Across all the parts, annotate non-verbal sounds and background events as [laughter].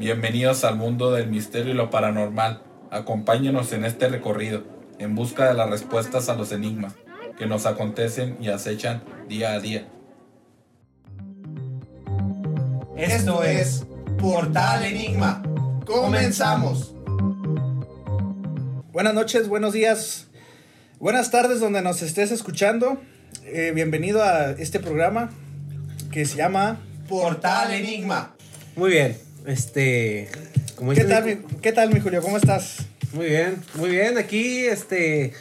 Bienvenidos al mundo del misterio y lo paranormal. Acompáñenos en este recorrido, en busca de las respuestas a los enigmas que nos acontecen y acechan día a día. Esto es Portal Enigma. Comenzamos. Buenas noches, buenos días, buenas tardes donde nos estés escuchando. Eh, bienvenido a este programa que se llama Portal Enigma. Muy bien, este... Como ¿Qué tal, mi- ¿Qué tal, mi Julio? ¿Cómo estás? Muy bien, muy bien, aquí, este...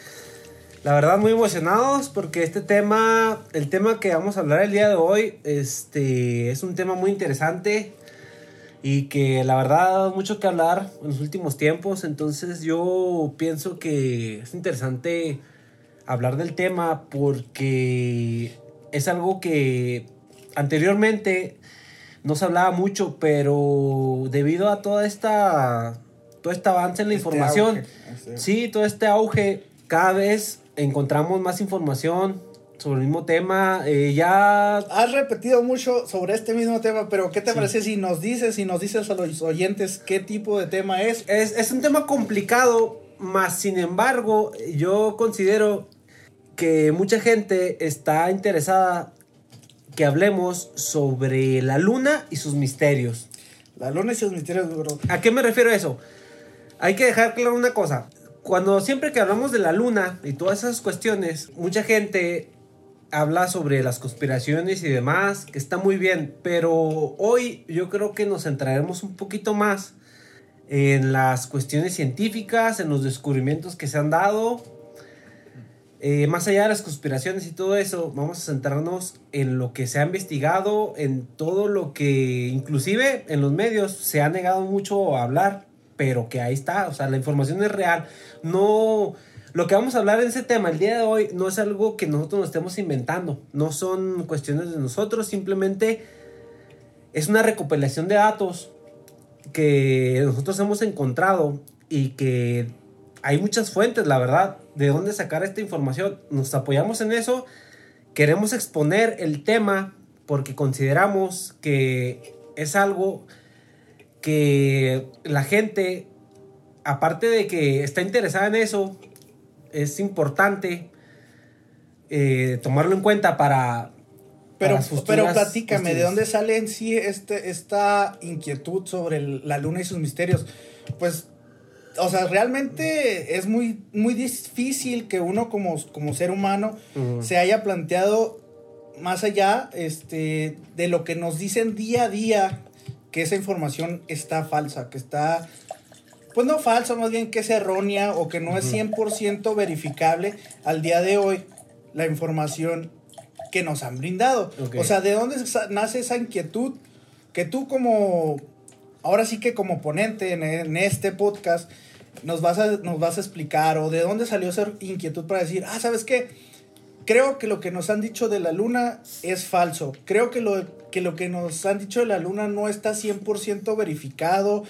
La verdad, muy emocionados porque este tema, el tema que vamos a hablar el día de hoy, este, es un tema muy interesante y que la verdad mucho que hablar en los últimos tiempos, entonces yo pienso que es interesante hablar del tema porque es algo que anteriormente no se hablaba mucho, pero debido a toda esta, todo este avance en la Este información, auge, este- sí, todo este auge, cada vez encontramos más información sobre el mismo tema, eh, ya Has repetido mucho sobre este mismo tema, pero ¿qué te Sí. parece si nos dices, si nos dices a los oyentes qué tipo de tema es? Es, es un tema complicado, más sin embargo, yo considero que mucha gente está interesada que hablemos sobre la luna y sus misterios. La luna y sus misterios, bro. ¿A qué me refiero a eso? Hay que dejar claro una cosa. Cuando siempre que hablamos de la luna y todas esas cuestiones, mucha gente habla sobre las conspiraciones y demás, que está muy bien, pero hoy yo creo que nos centraremos un poquito más en las cuestiones científicas, en los descubrimientos que se han dado. Eh, más allá de las conspiraciones y todo eso, vamos a centrarnos en lo que se ha investigado, en todo lo que inclusive en los medios se ha negado mucho a hablar, pero que ahí está, o sea, la información es real. No, lo que vamos a hablar en ese tema el día de hoy no es algo que nosotros nos estemos inventando, no son cuestiones de nosotros, simplemente es una recopilación de datos que nosotros hemos encontrado y que hay muchas fuentes, la verdad, de dónde sacar esta información. Nos apoyamos en eso, queremos exponer el tema porque consideramos que es algo que la gente, aparte de que está interesada en eso, es importante eh, tomarlo en cuenta para... Pero, para sus pero platícame, ¿de dónde sale en sí este, esta inquietud sobre el- la luna y sus misterios? Pues, o sea, realmente es muy, muy difícil que uno como, como ser humano se haya planteado más allá este, de lo que nos dicen día a día, que esa información está falsa, que está, pues no falsa, más bien que es errónea o que no es 100% verificable al día de hoy la información que nos han brindado. O sea, ¿de dónde nace esa inquietud que tú como, ahora sí que como ponente en, este podcast, nos vas, a, nos vas a explicar o de dónde salió esa inquietud para decir, ah, ¿sabes qué? Creo que lo que nos han dicho de la luna es falso. Creo que lo que, lo que nos han dicho de la luna no está 100% verificado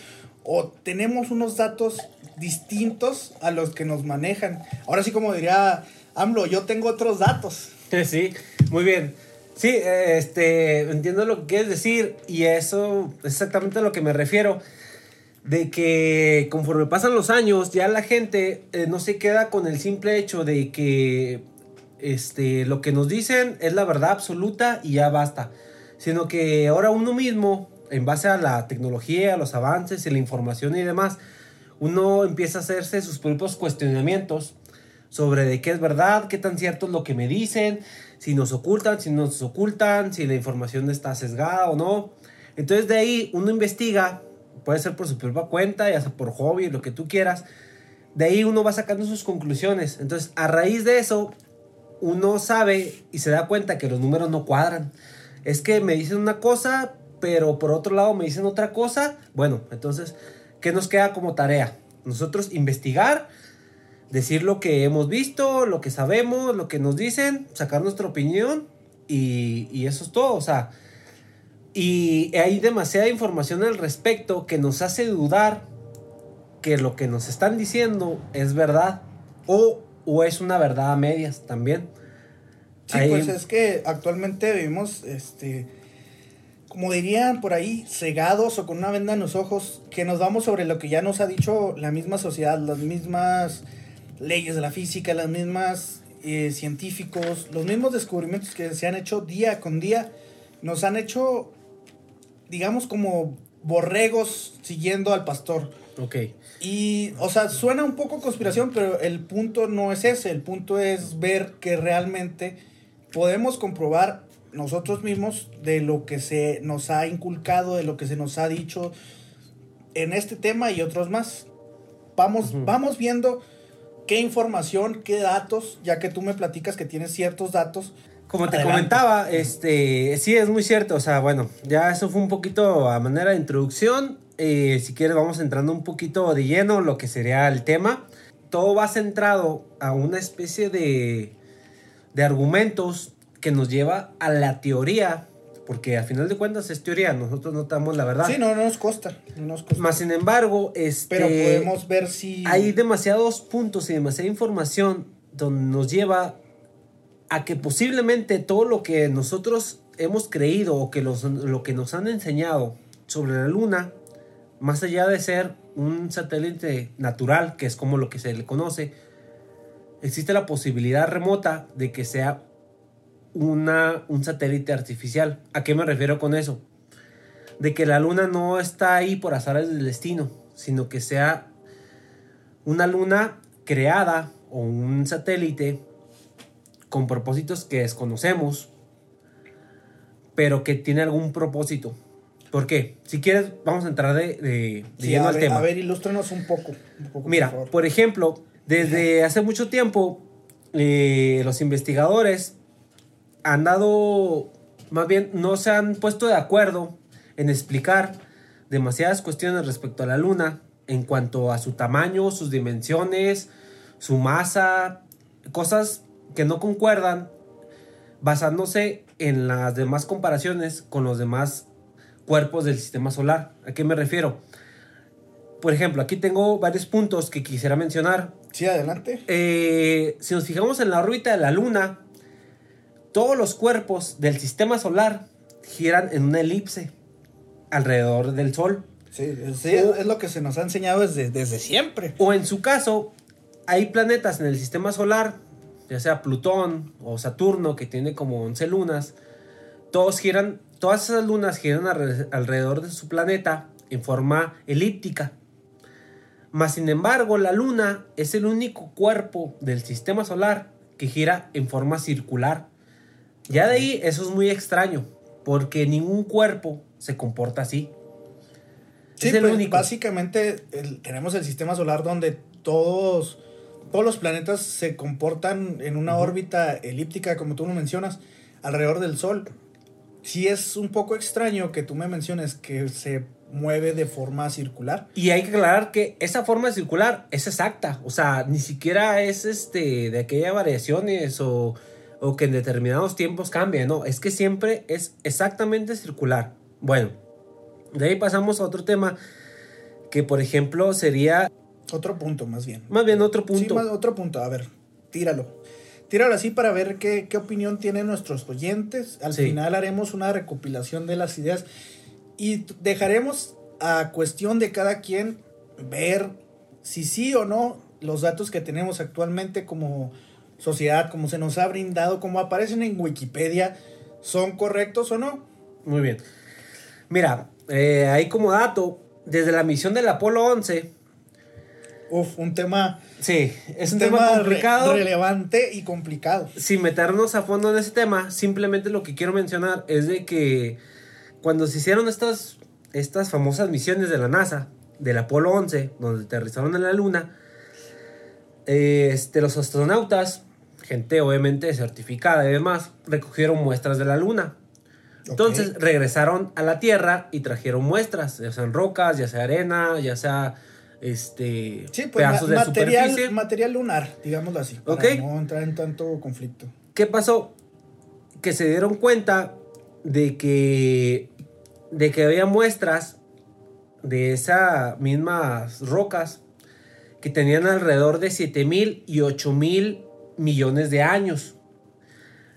o tenemos unos datos distintos a los que nos manejan. Ahora sí, como diría AMLO, yo tengo otros datos. [laughs] Sí, muy bien. Sí, este, entiendo lo que quieres decir y eso es exactamente a lo que me refiero. De que conforme pasan los años, ya la gente eh, no se queda con el simple hecho de que este, lo que nos dicen es la verdad absoluta y ya basta. Sino que ahora uno mismo, en base a la tecnología, a los avances y la información y demás, uno empieza a hacerse sus propios cuestionamientos sobre de qué es verdad, qué tan cierto es lo que me dicen, si nos ocultan, si no nos ocultan, si la información está sesgada o no. Entonces de ahí uno investiga, puede ser por su propia cuenta, ya sea por hobby, lo que tú quieras. De ahí uno va sacando sus conclusiones. Entonces a raíz de eso, uno sabe y se da cuenta que los números no cuadran. Es que me dicen una cosa, pero por otro lado me dicen otra cosa. Bueno, entonces, ¿qué nos queda como tarea? Nosotros investigar, decir lo que hemos visto, lo que sabemos, lo que nos dicen, sacar nuestra opinión y, y eso es todo. O sea, y hay demasiada información al respecto que nos hace dudar que lo que nos están diciendo es verdad o, o es una verdad a medias también. Sí, Ahí- pues es que actualmente vivimos este, como dirían por ahí, cegados o con una venda en los ojos, que nos vamos sobre lo que ya nos ha dicho la misma sociedad, las mismas leyes de la física, las mismas eh, científicos, los mismos descubrimientos que se han hecho día con día, nos han hecho, digamos, como borregos siguiendo al pastor. Ok. Y, o sea, suena un poco conspiración, pero el punto no es ese. El punto es ver que realmente podemos comprobar nosotros mismos de lo que se nos ha inculcado, de lo que se nos ha dicho en este tema y otros más. Vamos, Ujú. vamos viendo qué información, qué datos, ya que tú me platicas que tienes ciertos datos. Como te Adelante. comentaba, este, sí, es muy cierto. O sea, bueno, ya eso fue un poquito a manera de introducción. Eh, si quieres, vamos entrando un poquito de lleno lo que sería el tema. Todo va centrado a una especie de, de argumentos que nos lleva a la teoría, porque al final de cuentas es teoría, nosotros no tenemos la verdad. Sí, no, no nos costa. No nos costa. Más sin embargo, este, pero podemos ver si... hay demasiados puntos y demasiada información donde nos lleva a que posiblemente todo lo que nosotros hemos creído o que los- lo que nos han enseñado sobre la luna, más allá de ser un satélite natural, que es como lo que se le conoce, existe la posibilidad remota de que sea una, un satélite artificial. ¿A qué me refiero con eso? De que la luna no está ahí por azares del destino, sino que sea una luna creada o un satélite con propósitos que desconocemos, pero que tiene algún propósito. ¿Por qué? Si quieres, vamos a entrar de, de, de Sí, lleno al ver, tema. a ver, ilústranos un poco. un poco, por Mira, por ejemplo, desde hace mucho tiempo, eh, los investigadores han dado, más bien, no se han puesto de acuerdo en explicar demasiadas cuestiones respecto a la Luna en cuanto a su tamaño, sus dimensiones, su masa, cosas que no concuerdan basándose en las demás comparaciones con los demás cuerpos del sistema solar. ¿A qué me refiero? Por ejemplo, aquí tengo varios puntos que quisiera mencionar. Sí, adelante. Eh, si nos fijamos en la órbita de la Luna, todos los cuerpos del sistema solar giran en una elipse alrededor del Sol. Sí, sí, es, es lo que se nos ha enseñado desde, desde siempre. O en su caso, hay planetas en el sistema solar, ya sea Plutón o Saturno, que tiene como 11 lunas. Todos giran, todas esas lunas giran alre- alrededor de su planeta en forma elíptica. Mas sin embargo, la luna es el único cuerpo del sistema solar que gira en forma circular. Ya de ahí eso es muy extraño, porque ningún cuerpo se comporta así. Sí, es el pues, único. básicamente el- tenemos el sistema solar donde todos, todos los planetas se comportan en una órbita elíptica, como tú lo mencionas, alrededor del Sol. Sí es un poco extraño que tú me menciones que se mueve de forma circular. Y hay que aclarar que esa forma circular es exacta. O sea, ni siquiera es este de aquellas variaciones o, o que en determinados tiempos cambia. No, es que siempre es exactamente circular. Bueno, de ahí pasamos a otro tema que, por ejemplo, sería Otro punto, más bien. más bien otro Sí, punto. más- otro punto. A ver, tíralo. Tíralo así para ver qué, qué opinión tienen nuestros oyentes. Al Sí. final haremos una recopilación de las ideas y dejaremos a cuestión de cada quien ver si sí o no los datos que tenemos actualmente como sociedad, como se nos ha brindado, como aparecen en Wikipedia, son correctos o no. Muy bien. Mira, eh, ahí como dato, desde la misión del Apolo 11, Uf, un tema, sí, es un tema, complicado. relevante y complicado. sin meternos a fondo en ese tema, simplemente lo que quiero mencionar es de que cuando se hicieron estas, estas famosas misiones de la NASA, del Apolo 11, donde aterrizaron en la Luna, eh, este, los astronautas, gente obviamente certificada y demás, recogieron muestras de la Luna. Entonces regresaron a la Tierra y trajeron muestras, ya sean rocas, ya sea arena, ya sea este, Sí, pues ma- pedazos de material, superficie. material lunar, digámoslo así, para no entrar en tanto conflicto. ¿Qué pasó? Que se dieron cuenta de que, de que había muestras de esas mismas rocas que tenían alrededor de 7 mil y 8 mil millones de años.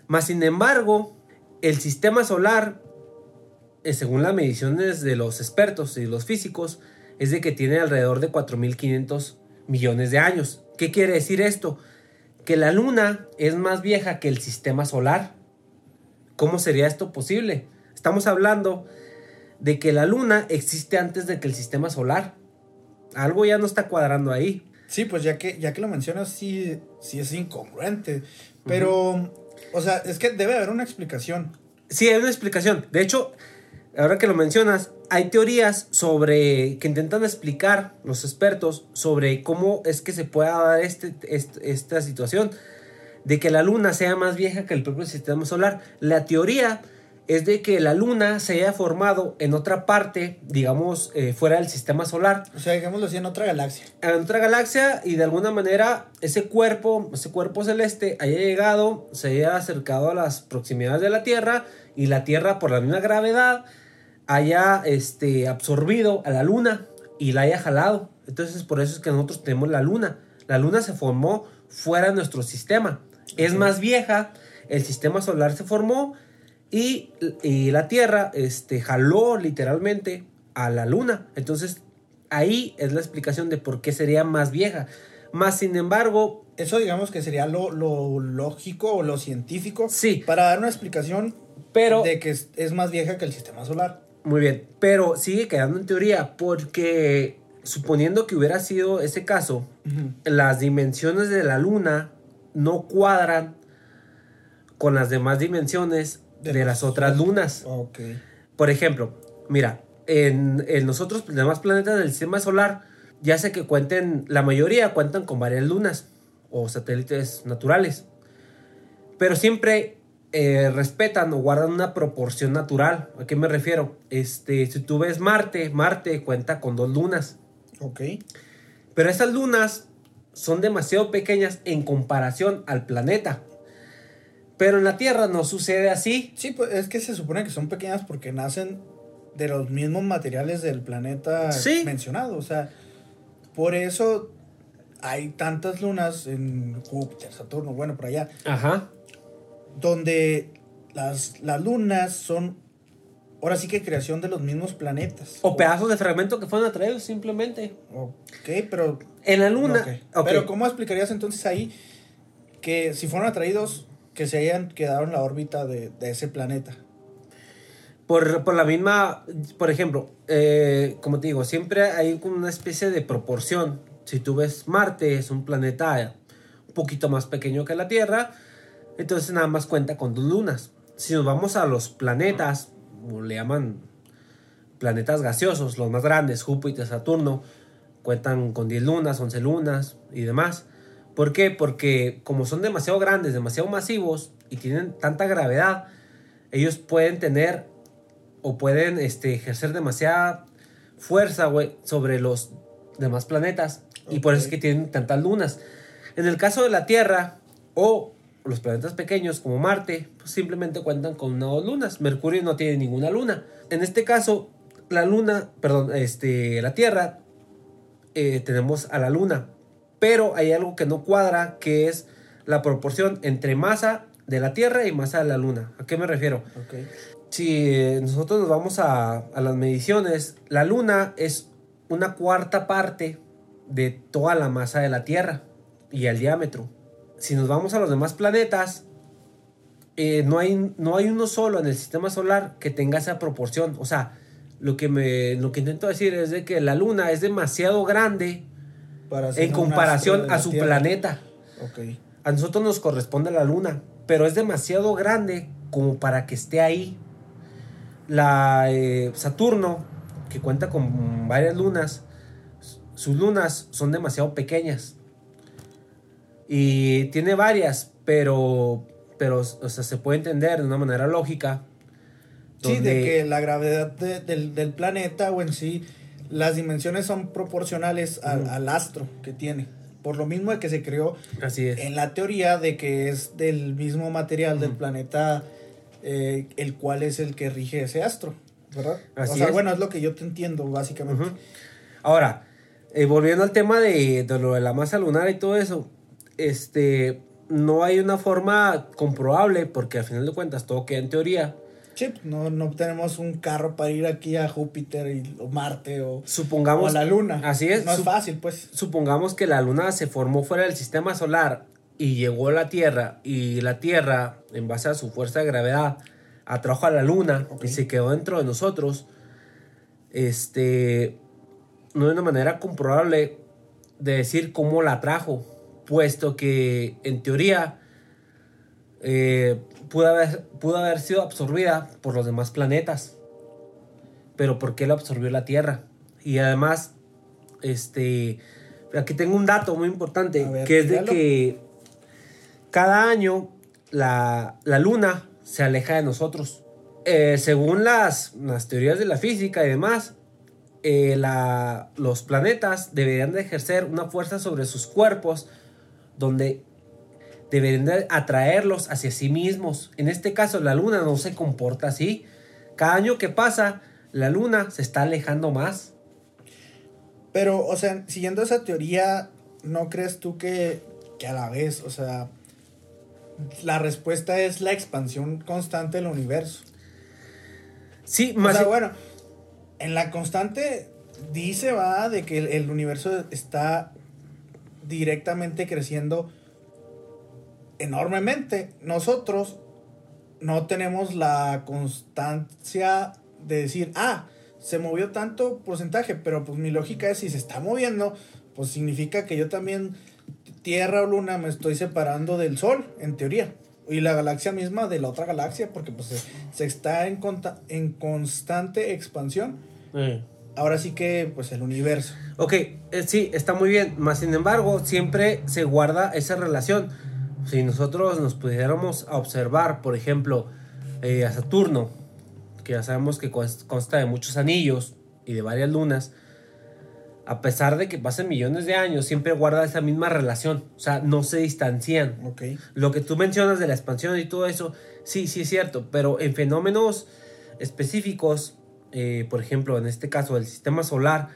Más sin embargo, el sistema solar eh, según las mediciones de los expertos y los físicos, es de que tiene alrededor de 4.500 millones de años. ¿Qué quiere decir esto? Que la luna es más vieja que el sistema solar. ¿Cómo sería esto posible? Estamos hablando de que la luna existe antes de que el sistema solar. Algo ya no está cuadrando ahí. Sí, pues ya que, ya que lo mencionas, sí, sí es incongruente. Pero, o sea, es que debe haber una explicación. Sí, hay una explicación. De hecho, ahora que lo mencionas, hay teorías sobre que intentan explicar los expertos sobre cómo es que se pueda dar este, este- esta situación de que la luna sea más vieja que el propio sistema solar. La teoría es de que la luna se haya formado en otra parte, digamos, eh, fuera del sistema solar, O sea, digámoslo así, en otra galaxia. en otra galaxia y de alguna manera ese cuerpo, ese cuerpo celeste haya llegado, se haya acercado a las proximidades de la Tierra y la Tierra por la misma gravedad haya este, absorbido a la Luna y la haya jalado. Entonces por eso es que nosotros tenemos la Luna. La Luna se formó fuera de nuestro sistema. Es más vieja, el sistema solar se formó y, y la Tierra este, jaló literalmente a la Luna. Entonces ahí es la explicación de por qué sería más vieja. Más sin embargo, Eso digamos que sería lo, lo lógico o lo científico. Sí. Para dar una explicación pero... de que es, es más vieja que el sistema solar. Muy bien, pero sigue quedando en teoría porque suponiendo que hubiera sido ese caso, las dimensiones de la luna no cuadran con las demás dimensiones de, De las otras lunas. Ok. Por ejemplo, mira, en, en los otros demás planetas del sistema solar, ya sé que cuenten, la mayoría cuentan con varias lunas o satélites naturales, pero siempre eh, respetan o guardan una proporción natural. ¿A qué me refiero? Este, si tú ves Marte, Marte cuenta con dos lunas, Ok. pero esas lunas son demasiado pequeñas en comparación al planeta. Pero en la Tierra no sucede así. Sí, pues es que se supone que son pequeñas porque nacen de los mismos materiales del planeta Sí. mencionado. O sea, por eso hay tantas lunas en Júpiter, Saturno, bueno, por allá, Ajá. donde las, las lunas son ahora sí que creación de los mismos planetas. O pedazos de fragmento que fueron atraídos simplemente. Ok, pero... En la luna. Pero ¿cómo explicarías entonces ahí que si fueron atraídos, que se hayan quedado en la órbita de, de ese planeta? Por, por la misma. Por ejemplo, eh, como te digo, siempre hay como una especie de proporción. Si tú ves Marte, es un planeta un poquito más pequeño que la Tierra. Entonces nada más cuenta con dos lunas. Si nos vamos a los planetas, o le llaman planetas gaseosos, los más grandes, Júpiter, Saturno, cuentan con 10 lunas, 11 lunas y demás. ¿Por qué? Porque como son demasiado grandes, demasiado masivos y tienen tanta gravedad, ellos pueden tener o pueden este, ejercer demasiada fuerza güey, sobre los demás planetas y por eso es que tienen tantas lunas. En el caso de la Tierra o los planetas pequeños como Marte, pues simplemente cuentan con una o dos lunas. Mercurio no tiene ninguna luna. En este caso, la luna, perdón, este, la Tierra, eh, tenemos a la luna. Pero hay algo que no cuadra, que es la proporción entre masa de la Tierra y masa de la luna. ¿A qué me refiero? Si eh, nosotros nos vamos a, a las mediciones, la luna es una cuarta parte de toda la masa de la Tierra y el diámetro. Si nos vamos a los demás planetas, eh, no, hay, no hay uno solo en el sistema solar que tenga esa proporción. O sea, lo que, me, lo que intento decir es de que la luna es demasiado grande En comparación a su Tierra. planeta. A nosotros nos corresponde la luna, pero es demasiado grande como para que esté ahí. La eh, Saturno, que cuenta con varias lunas, sus lunas son demasiado pequeñas. Y tiene varias, pero, pero o sea, se puede entender de una manera lógica. Sí, de que la gravedad de- del, del planeta o en sí, las dimensiones son proporcionales al, astro que tiene. Por lo mismo de que se creó Así es. en la teoría de que es del mismo material del planeta, eh, el cual es el que rige ese astro, ¿verdad? Así o sea, es. bueno, es lo que yo te entiendo, básicamente. Ahora, eh, volviendo al tema de, de lo de la masa lunar y todo eso, este, no hay una forma comprobable, porque al final de cuentas todo queda en teoría, Sí, pues, no, no tenemos un carro para ir aquí a Júpiter y, o Marte o, Supongamos. o a la Luna. Así es. No es fácil, pues. supongamos que la luna se formó fuera del sistema solar y llegó a la Tierra y la Tierra, en base a su fuerza de gravedad, atrajo a la luna y se quedó dentro de nosotros, este, no hay una manera comprobable de decir cómo la atrajo, puesto que en teoría eh, pudo, haber, pudo haber sido absorbida por los demás planetas. Pero ¿por qué la absorbió la Tierra? Y además, este, aquí tengo un dato muy importante, ver, que es de que cada año la, la Luna se aleja de nosotros. Eh, según las, las teorías de la física y demás, eh, la- los planetas deberían de ejercer una fuerza sobre sus cuerpos donde deberían de atraerlos hacia sí mismos. En este caso, la luna no se comporta así. Cada año que pasa, la luna se está alejando más. Pero, o sea, siguiendo esa teoría, ¿no crees tú que, que a la vez, o sea, la respuesta es la expansión constante del universo? Sí, O más sea, bueno, en la constante dice, va, de que el, el universo está directamente creciendo enormemente. Nosotros no tenemos la constancia de decir, ah, se movió tanto porcentaje, pero pues mi lógica es si se está moviendo, pues significa que yo también, Tierra o Luna, me estoy separando del Sol, en teoría. Y la galaxia misma de la otra galaxia, porque pues se, se está en, conta- en constante expansión. Eh. Ahora sí que, pues el universo. Ok, eh, sí, está muy bien. Más sin embargo, siempre se guarda esa relación. Si nosotros nos pudiéramos observar, por ejemplo, eh, a Saturno, que ya sabemos que cons- consta de muchos anillos y de varias lunas, a pesar de que pasen millones de años, siempre guarda esa misma relación. O sea, no se distancian. Lo que tú mencionas de la expansión y todo eso, sí, sí es cierto, pero en fenómenos específicos, eh, por ejemplo, en este caso del sistema solar,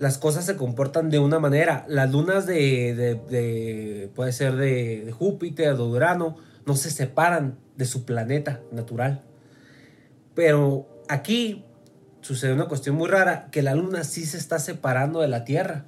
las cosas se comportan de una manera. Las lunas de, de- de- puede ser de, de Júpiter, de Urano, no se separan de su planeta natural. Pero aquí sucede una cuestión muy rara, que la luna sí se está separando de la Tierra.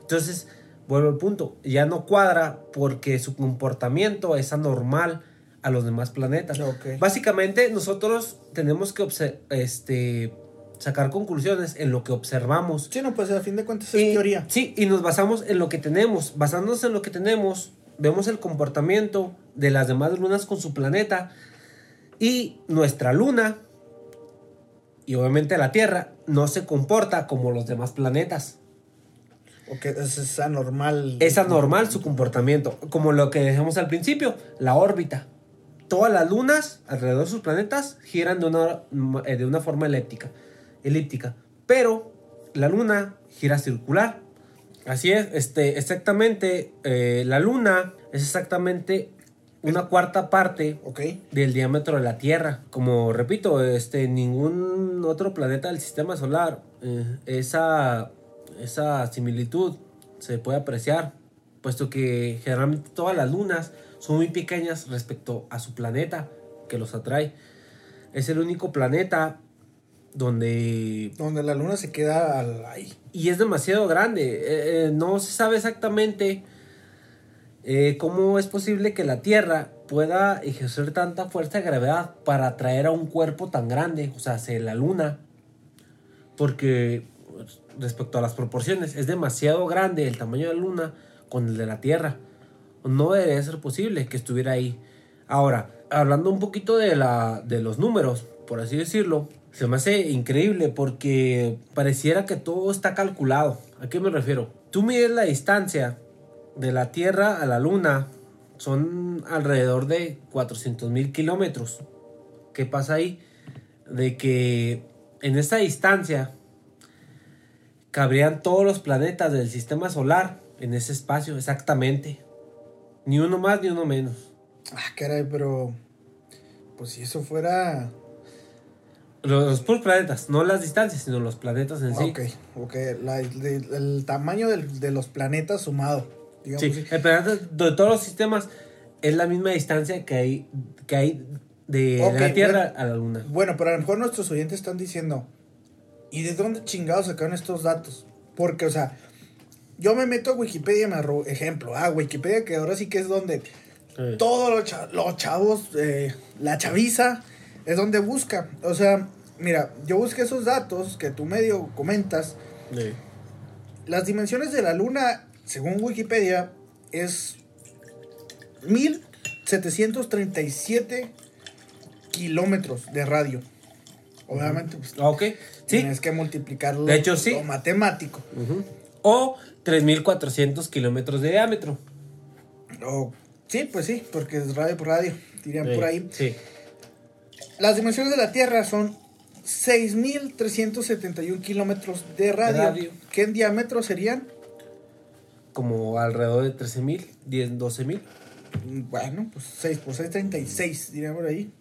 Entonces, vuelvo al punto, ya no cuadra porque su comportamiento es anormal a los demás planetas. Ok. Básicamente, nosotros tenemos que este, sacar conclusiones en lo que observamos. Sí, no, pues a fin de cuentas es Y- teoría. Sí, y nos basamos en lo que tenemos. Basándonos en lo que tenemos, vemos el comportamiento de las demás lunas con su planeta y nuestra luna y obviamente la Tierra no se comporta como los demás planetas. O que es, es anormal. Es anormal su comportamiento, como lo que dejamos al principio, la órbita. Todas las lunas alrededor de sus planetas giran de una, de una forma elíptica, elíptica, pero la luna gira circular. Así es, este, exactamente, eh, la luna es exactamente una cuarta parte Ok. del diámetro de la Tierra. Como repito, este, ningún otro planeta del sistema solar, eh, esa, esa similitud se puede apreciar, puesto que generalmente todas las lunas son muy pequeñas respecto a su planeta que los atrae. Es el único planeta donde Donde la luna se queda al, ahí. y es demasiado grande. Eh, eh, no se sabe exactamente eh, cómo es posible que la Tierra pueda ejercer tanta fuerza de gravedad para atraer a un cuerpo tan grande, o sea, hacia la Luna. Porque pues, respecto a las proporciones, es demasiado grande el tamaño de la Luna con el de la Tierra. No debería ser posible que estuviera ahí. Ahora, hablando un poquito de, la, de los números, por así decirlo, se me hace increíble porque pareciera que todo está calculado. ¿A qué me refiero? Tú mides la distancia de la Tierra a la Luna, son alrededor de 400 mil kilómetros. ¿Qué pasa ahí? De que en esa distancia cabrían todos los planetas del sistema solar en ese espacio, exactamente. Ni uno más ni uno menos. Ah, caray, pero. Pues si eso fuera. Los, los puros planetas, no las distancias, sino los planetas en sí. Ok, ok. la- de- el tamaño del- de los planetas sumado. Digamos Sí, así. el planeta de todos los sistemas es la misma distancia que hay, que hay de, la Tierra bueno. a la Luna. Bueno, pero a lo mejor nuestros oyentes están diciendo, ¿y de dónde chingados sacaron estos datos? Porque, o sea, yo me meto a Wikipedia, me arrobo, ejemplo, ah, Wikipedia, que ahora sí que es donde Sí. todos los chavos, eh, la chaviza, es donde busca. O sea, mira, yo busqué esos datos que tú medio comentas. Sí. Las dimensiones de la luna, según Wikipedia, es 1737 kilómetros de radio. Obviamente, pues, sí. tienes que multiplicarlo De hecho, sí. lo matemático. Ujú. O 3.400 kilómetros de diámetro. O- sí, pues sí, porque es radio por radio, dirían por ahí. Sí. Las dimensiones de la Tierra son 6.371 kilómetros de radio, radio. que en diámetro serían, Como alrededor de 13.000, 10, 12.000. mm, bueno, pues 6 por 6, 36, dirían por ahí.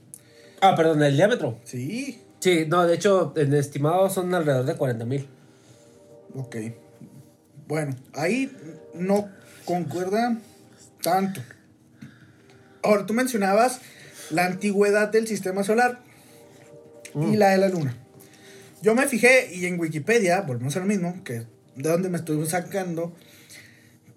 Ah, perdón, el diámetro. Sí, Sí, no, de hecho, en estimado son alrededor de 40.000. ok. Bueno, ahí no concuerda tanto. Ahora, tú mencionabas la antigüedad del sistema solar y la de la luna. Yo me fijé y en Wikipedia, volvemos a lo mismo, que de donde me estoy sacando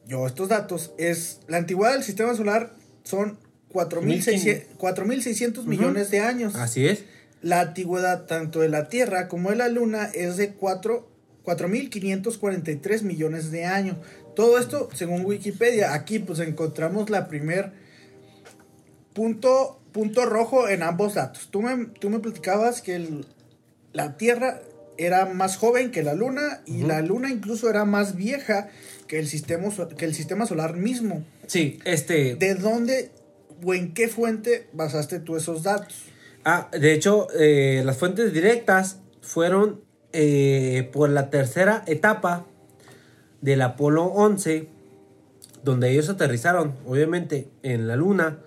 yo estos datos, es la antigüedad del sistema solar son 4.600 4.600 millones de años. Así es. La antigüedad tanto de la Tierra como de la Luna es de 4 4.543 millones de años. Todo esto según Wikipedia. Aquí pues encontramos la primer punto, punto rojo en ambos datos. Tú me, tú me platicabas que el- la Tierra era más joven que la Luna y la Luna incluso era más vieja que el sistema, que el sistema solar mismo. Sí, este... ¿De dónde o en qué fuente basaste tú esos datos? Ah, de hecho, eh, las fuentes directas fueron eh, por la tercera etapa del Apolo 11, donde ellos aterrizaron, obviamente, en la Luna.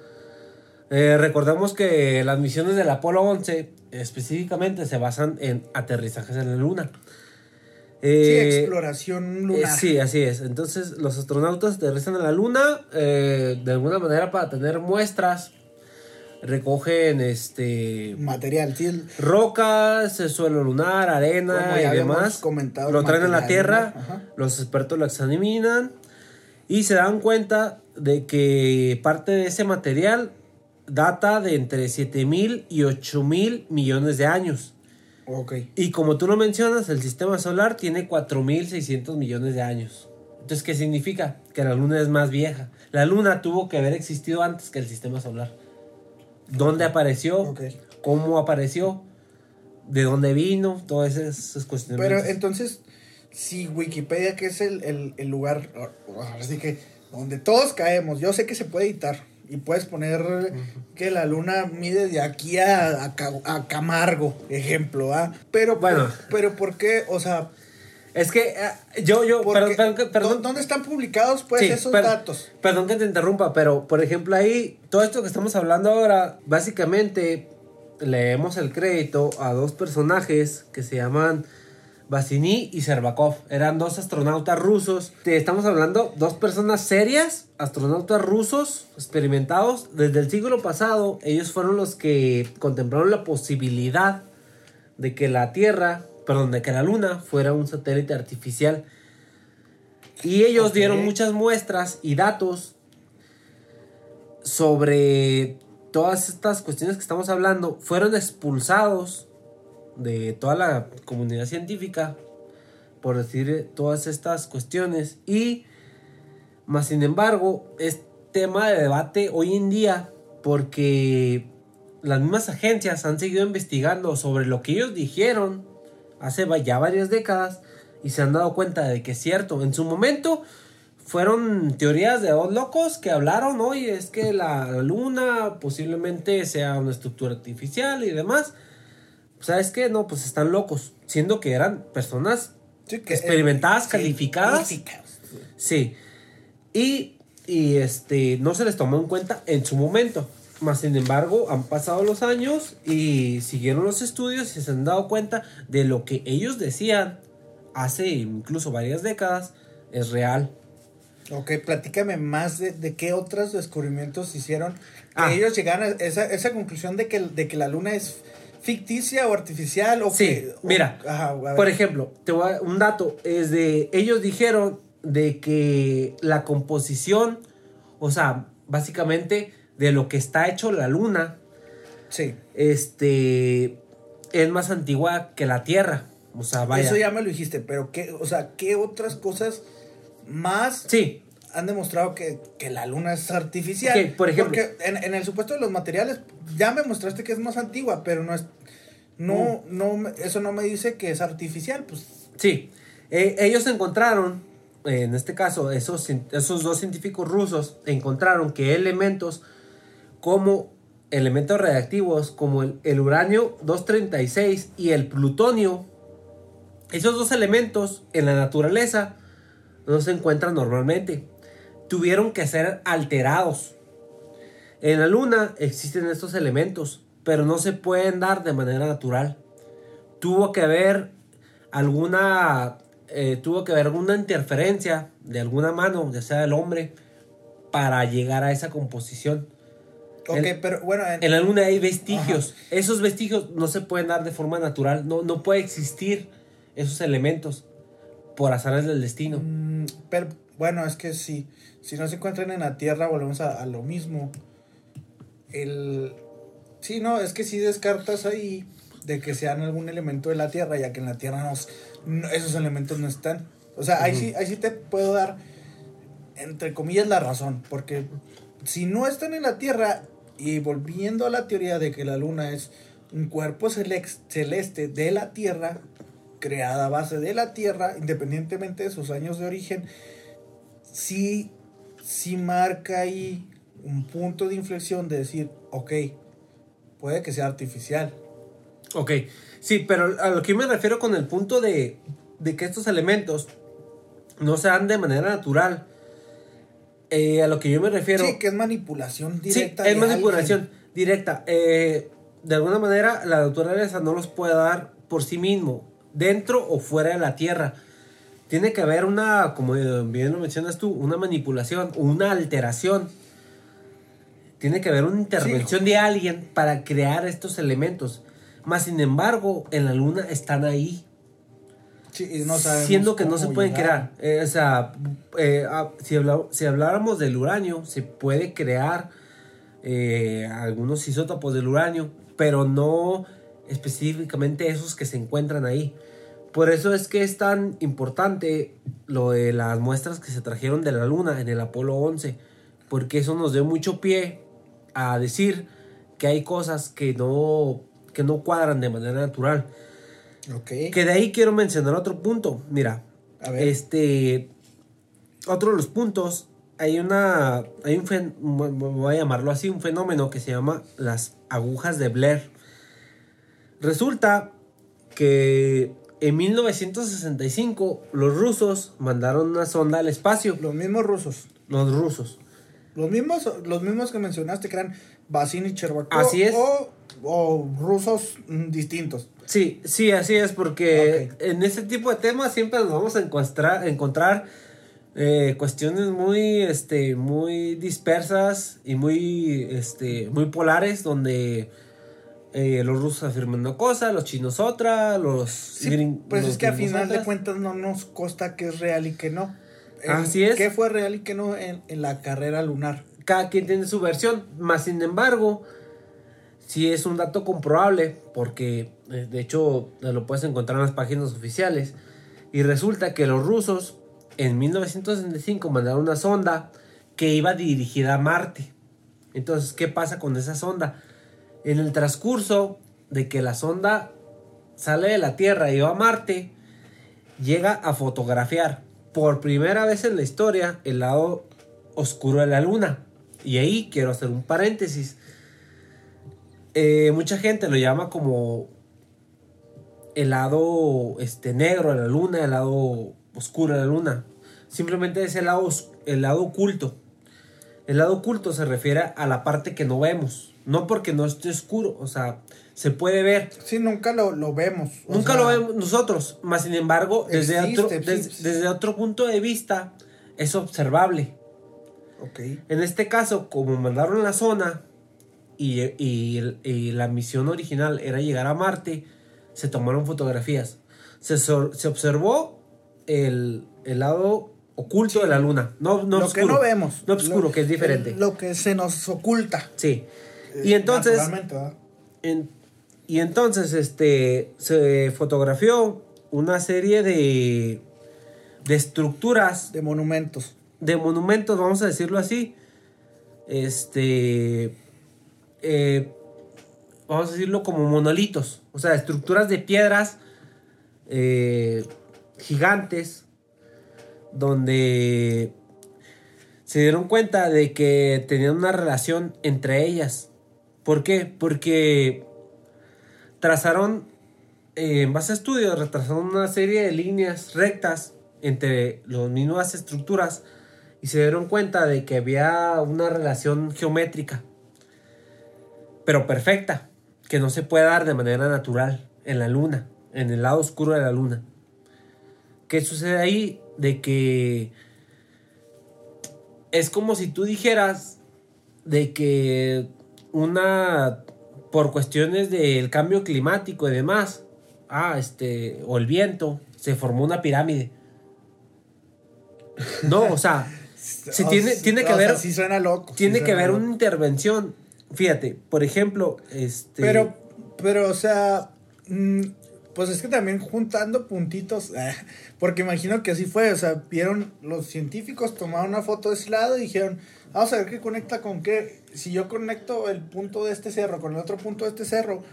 Eh, recordemos que las misiones del Apolo 11 específicamente se basan en aterrizajes en la Luna. Sí, Eh, exploración eh, lunar. sí, así es. Entonces, los astronautas aterrizan en la Luna eh, de alguna manera para tener muestras. Recogen este Material, sí. rocas, el suelo lunar, arena y demás. comentado, lo traen a la Tierra, ajá. los expertos lo examinan y se dan cuenta de que parte de ese material data de entre 7 mil y 8 mil millones de años. Ok. Y como tú lo mencionas, el sistema solar tiene 4.600 millones de años. Entonces, ¿qué significa? Que la luna es más vieja. La luna tuvo que haber existido antes que el sistema solar. ¿Dónde apareció? Ok. ¿Cómo apareció? ¿De dónde vino? Todas esas cuestiones. Pero entonces, si Wikipedia, que es el, el- el lugar, ahora sí que donde todos caemos, yo sé que se puede editar y puedes poner que la luna mide de aquí a, a Ca- a Camargo, ejemplo, ¿ah? Pero, Bueno. por- pero ¿por qué? O sea, Es que eh, yo, perdón, perdón, que- perdón. ¿dó- ¿dónde están publicados pues Sí, esos per- datos? Perdón que te interrumpa, pero por ejemplo ahí, todo esto que estamos hablando ahora, básicamente leemos el crédito a dos personajes que se llaman Basini y Serbakov. Eran dos astronautas rusos. Te estamos hablando dos personas serias, astronautas rusos experimentados. Desde el siglo pasado, ellos fueron los que contemplaron la posibilidad de que la Tierra, perdón, de que la Luna fuera un satélite artificial. Y ellos dieron muchas muestras y datos sobre todas estas cuestiones que estamos hablando. Fueron expulsados de toda la comunidad científica por decir todas estas cuestiones. Y, más sin embargo, es tema de debate hoy en día porque las mismas agencias han seguido investigando sobre lo que ellos dijeron hace ya varias décadas y se han dado cuenta de que es cierto. En su momento fueron teorías de dos locos que hablaron, oye, es que la luna posiblemente sea una estructura artificial y demás. ¿Sabes qué? No, pues están locos, siendo que eran personas Sí, que- experimentadas, calificadas. calificadas. Sí. Y, y este, no se les tomó en cuenta en su momento. Más sin embargo, han pasado los años y siguieron los estudios y se han dado cuenta de lo que ellos decían hace incluso varias décadas es real. Ok, platícame más de, de qué otros descubrimientos hicieron que Ah. ellos llegaron a esa, esa conclusión de que, de que la luna es ficticia o artificial o Sí, o- mira, ajá, por ejemplo, te voy a- un dato es de ellos dijeron de que la composición, o sea, básicamente de lo que está hecho la luna, Sí, este es más antigua que la Tierra, o sea, vaya. eso ya me lo dijiste, pero qué, o sea, ¿qué otras cosas más Sí, han demostrado que, que la luna es artificial? Por ejemplo. Porque en, en el supuesto de los materiales, ya me mostraste que es más antigua, pero no es... No, Mm. no, eso no me dice que es artificial, pues... Sí, Eh, ellos encontraron, eh, en este caso, esos, esos dos científicos rusos encontraron que elementos como elementos reactivos como el, el uranio 236 y el plutonio, esos dos elementos en la naturaleza no se encuentran normalmente. Tuvieron que ser alterados. En la luna existen estos elementos, pero no se pueden dar de manera natural. Tuvo que haber alguna eh, tuvo que haber alguna interferencia de alguna mano, ya sea del hombre, para llegar a esa composición. Ok, El- pero bueno... en- En la luna hay vestigios. Esos vestigios no se pueden dar de forma natural. No, no puede existir esos elementos por azares del destino. Mm, pero bueno, es que si, si no se encuentran en la Tierra, volvemos a, a lo mismo. El. Sí, no, es que si descartas ahí de que sean algún elemento de la Tierra, ya que en la Tierra no, esos elementos no están. O sea, ahí, sí, ahí sí te puedo dar, entre comillas, la razón. Porque si no están en la Tierra, y volviendo a la teoría de que la Luna es un cuerpo celeste de la Tierra, creada a base de la Tierra, independientemente de sus años de origen, sí, sí marca ahí un punto de inflexión de decir, ok, puede que sea artificial. Ok, sí, pero a lo que yo me refiero con el punto de, de que estos elementos no se dan de manera natural. eh, a lo que yo me refiero. sí, que es manipulación Sí, directa. es manipulación alguien. directa. Eh, de alguna manera, la naturaleza no los puede dar por sí mismo, dentro o fuera de la Tierra. Tiene que haber una, como bien lo mencionas tú, una manipulación una alteración. Tiene que haber una intervención de alguien para crear estos elementos. Más sin embargo, en la Luna están ahí Sí, no siendo que no se pueden llegar. crear. Eh, o sea, eh, ah, si habláramos del uranio, se puede crear eh, algunos isótopos del uranio, pero no específicamente esos que se encuentran ahí. Por eso es que es tan importante lo de las muestras que se trajeron de la Luna en el Apolo 11, porque eso nos dio mucho pie a decir que hay cosas que no, que no cuadran de manera natural. Ok. Que de ahí quiero mencionar otro punto. Mira, A ver. este. Otro de los puntos. Hay una. Hay un fen- voy a llamarlo así, un fenómeno que se llama las agujas de Blair. Resulta que en 1965 los rusos mandaron una sonda al espacio. Los mismos rusos. Los rusos. Los mismos, los mismos que mencionaste, que eran Basin y Chervakov. Así es. O, o rusos mm, distintos. Sí, sí, así es, porque en este tipo de temas siempre nos vamos a encontrar, encontrar eh, cuestiones muy, este, muy dispersas y muy, este, muy polares, donde eh, los rusos afirman una cosa, los chinos otra, los Sí, gring- pues los es que a final de cuentas no nos consta que es real y que no. En- Así es. ¿Qué fue real y qué no en, en la carrera lunar? cada quien tiene su versión, más sin embargo, sí es un dato comprobable, porque eh, de hecho lo puedes encontrar en las páginas oficiales, y resulta que los rusos en 1965 mandaron una sonda que iba dirigida a Marte. Entonces, ¿qué pasa con esa sonda? En el transcurso de que la sonda sale de la Tierra y va a Marte, llega a fotografiar por primera vez en la historia el lado oscuro de la luna. Y ahí quiero hacer un paréntesis. Eh, mucha gente lo llama como el lado este, negro de la luna, el lado oscuro de la luna. Simplemente es el lado, el lado oculto. El lado oculto se refiere a la parte que no vemos. No porque no esté oscuro, o sea, se puede ver. Sí, nunca lo, lo vemos. Nunca sea, lo vemos nosotros, más sin embargo, desde, otro, des- desde otro punto de vista, es observable. Ok. En este caso, como mandaron la zona y, y y la misión original era llegar a Marte, se tomaron fotografías. Se, se observó el, el lado oculto de la luna. No, no lo oscuro. que no vemos. No oscuro, que es diferente. Lo que se nos oculta. sí. eh, Y entonces, y entonces, este, se fotografió una serie de, de estructuras De monumentos. de monumentos, vamos a decirlo así. Este. eh, vamos a decirlo como monolitos. O sea, estructuras de piedras eh, gigantes. Donde se dieron cuenta de que tenían una relación entre ellas. ¿Por qué? Porque trazaron, eh, en base a estudios, retrasaron una serie de líneas rectas entre las mismas estructuras y se dieron cuenta de que había una relación geométrica, pero perfecta, que no se puede dar de manera natural en la luna, en el lado oscuro de la luna. ¿Qué sucede ahí? De que es como si tú dijeras de que una por cuestiones del cambio climático y demás, ah, este, o el viento, se formó una pirámide. No, o sea, [laughs] se tiene, tiene que haber, sí suena loco. tiene que loco. una intervención. Fíjate, por ejemplo, este. Pero, pero, o sea, mm, pues es que también juntando puntitos, [laughs] eh, porque imagino que así fue, o sea, vieron los científicos, tomaron una foto de ese lado y dijeron, vamos a ver qué conecta con qué. Si yo conecto el punto de este cerro con el otro punto de este cerro,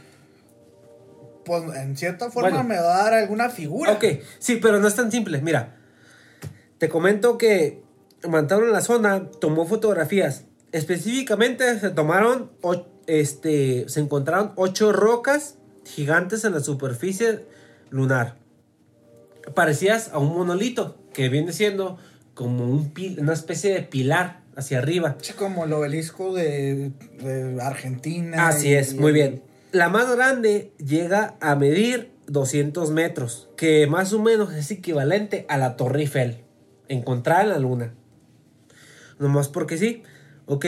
pues en cierta forma Bueno. me va a dar alguna figura. Ok, sí, pero no es tan simple. Mira, te comento que mandaron la zona, tomó fotografías. Específicamente se tomaron, este, se encontraron ocho rocas gigantes en la superficie lunar. Parecidas a un monolito, que viene siendo como un pil- una especie de pilar hacia arriba. Sí, Como el obelisco de, de Argentina. Así y- es, muy bien. La más grande llega a medir 200 metros, que más o menos es equivalente a la Torre Eiffel, encontrada en la Luna. Nomás porque sí. Ok.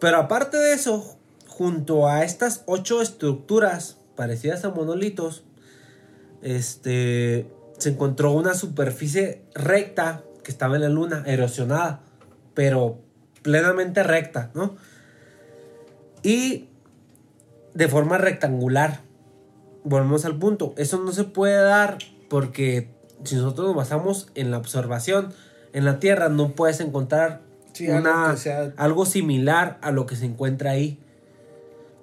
Pero aparte de eso, junto a estas ocho estructuras parecidas a monolitos, este, se encontró una superficie recta que estaba en la Luna, erosionada, pero plenamente recta, ¿no? Y de forma rectangular. Volvemos al punto. Eso no se puede dar porque si nosotros nos basamos en la observación en la Tierra, no puedes encontrar Sí, una- sea- algo similar a lo que se encuentra ahí.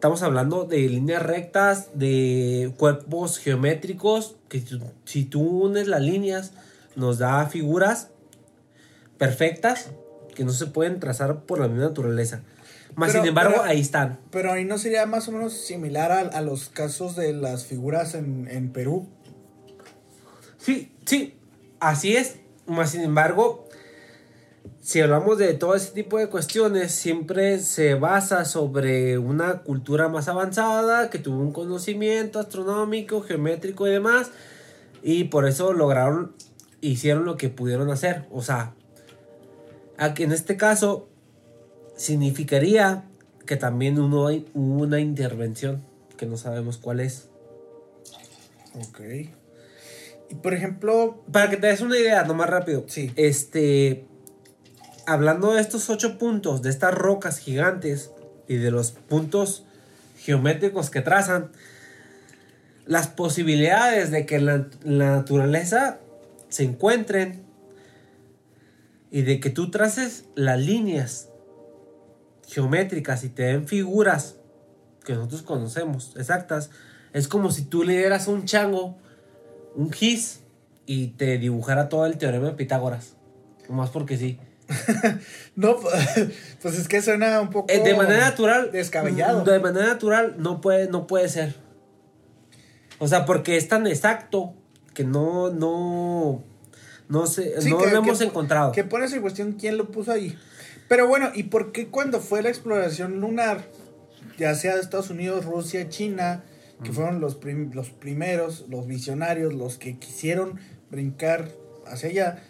Estamos hablando de líneas rectas, de cuerpos geométricos, que si- tú unes las líneas, nos da figuras perfectas que no se pueden trazar por la misma naturaleza. Más Pero- sin embargo, pero- ahí están. Pero ahí no sería más o menos similar a, a los casos de las figuras en, en Perú. Sí, sí, así es. Más sin embargo, si hablamos de todo ese tipo de cuestiones, siempre se basa sobre una cultura más avanzada, que tuvo un conocimiento astronómico, geométrico y demás, y por eso lograron, hicieron lo que pudieron hacer. O sea, aquí en este caso, significaría que también uno hay hubo una intervención, que no sabemos cuál es. Ok. Y por ejemplo, Para que te des una idea, nomás rápido. Sí. Este. Hablando de estos ocho puntos, de estas rocas gigantes y de los puntos geométricos que trazan, las posibilidades de que la, la naturaleza se encuentren y de que tú traces las líneas geométricas y te den figuras que nosotros conocemos exactas, es como si tú le dieras un chango un gis y te dibujara todo el teorema de Pitágoras. Nomás porque sí. [laughs] no, [laughs] pues es que suena un poco Eh, de manera natural. descabellado. De manera natural no puede, no puede ser. O sea, porque es tan exacto que no, no, no sé, Sí, no que- lo hemos que- encontrado. Que pones en cuestión quién lo puso ahí. Pero bueno, ¿y por qué cuando fue la exploración lunar, ya sea de Estados Unidos, Rusia, China, que fueron los, prim- los primeros, los visionarios, los que quisieron brincar hacia allá,